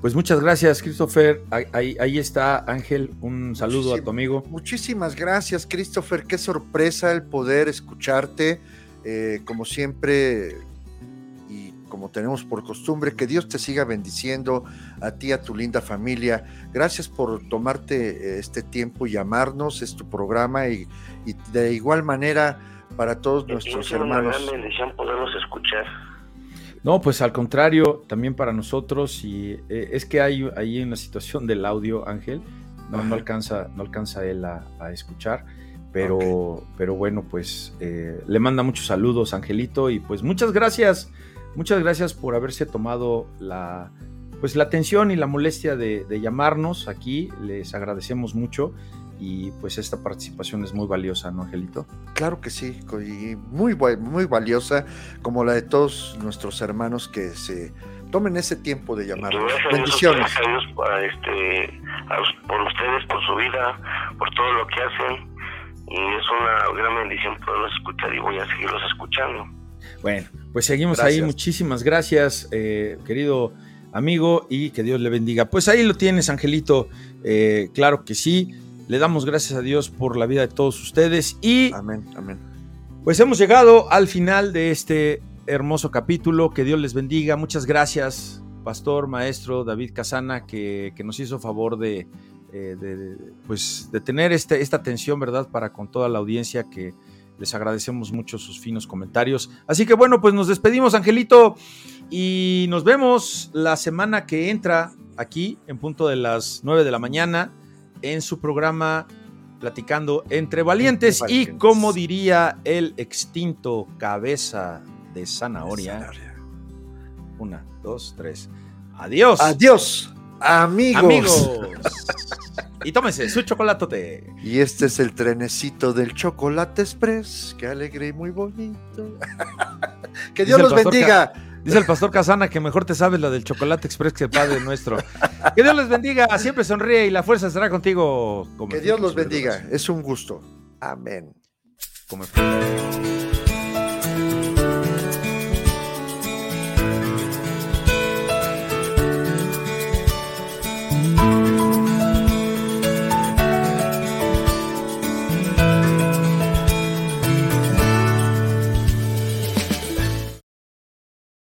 Pues muchas gracias, Christopher. Ahí, está, Ángel. Un saludo a tu amigo. Muchísimas gracias, Christopher. Qué sorpresa el poder escucharte. Eh, como siempre, y como tenemos por costumbre, que Dios te siga bendiciendo a ti, a tu linda familia. Gracias por tomarte eh, este tiempo y llamarnos. Es tu programa y, de igual manera para todos nuestros hermanos. Es una gran bendición poderlos escuchar. No, pues al contrario, también para nosotros, y eh, es que hay ahí una situación del audio, Ángel, no, no alcanza, no alcanza él a, escuchar, pero, pero bueno, pues eh, le manda muchos saludos, Angelito, y pues muchas gracias, muchas gracias por haberse tomado la, pues la atención y la molestia de, de llamarnos aquí, les agradecemos mucho y pues esta participación es muy valiosa, ¿no, Angelito? Claro que sí, y muy, muy valiosa, como la de todos nuestros hermanos que se tomen ese tiempo de llamarnos. Bendiciones. Gracias a Dios este, por ustedes, por su vida, por todo lo que hacen. Y es una gran bendición poderlos escuchar y voy a seguirlos escuchando. Bueno, pues seguimos ahí. Muchísimas gracias, eh, querido amigo, y que Dios le bendiga. Pues ahí lo tienes, Angelito. Eh, claro que sí. Le damos gracias a Dios por la vida de todos ustedes y... Amén, amén. Pues hemos llegado al final de este hermoso capítulo. Que Dios les bendiga. Muchas gracias, pastor, maestro David Casana, que, nos hizo favor de, eh, pues, de tener este, esta atención, ¿verdad? Para con toda la audiencia que les agradecemos mucho sus finos comentarios. Así que bueno, pues nos despedimos, Angelito, y nos vemos la semana que entra aquí en punto de las 9 de la mañana en su programa Platicando entre valientes, y como diría el extinto cabeza de zanahoria. Una, dos, tres. Adiós. Adiós, amigos. Amigos. y tómese su chocolate. Y este es el trenecito del chocolate express. Qué alegre y muy bonito. que Dios los bendiga. Dice el pastor Casana que mejor te sabes la del chocolate express que padre nuestro. Que Dios les bendiga, siempre sonríe y la fuerza estará contigo. que Dios los bendiga, es un gusto. Amén. Como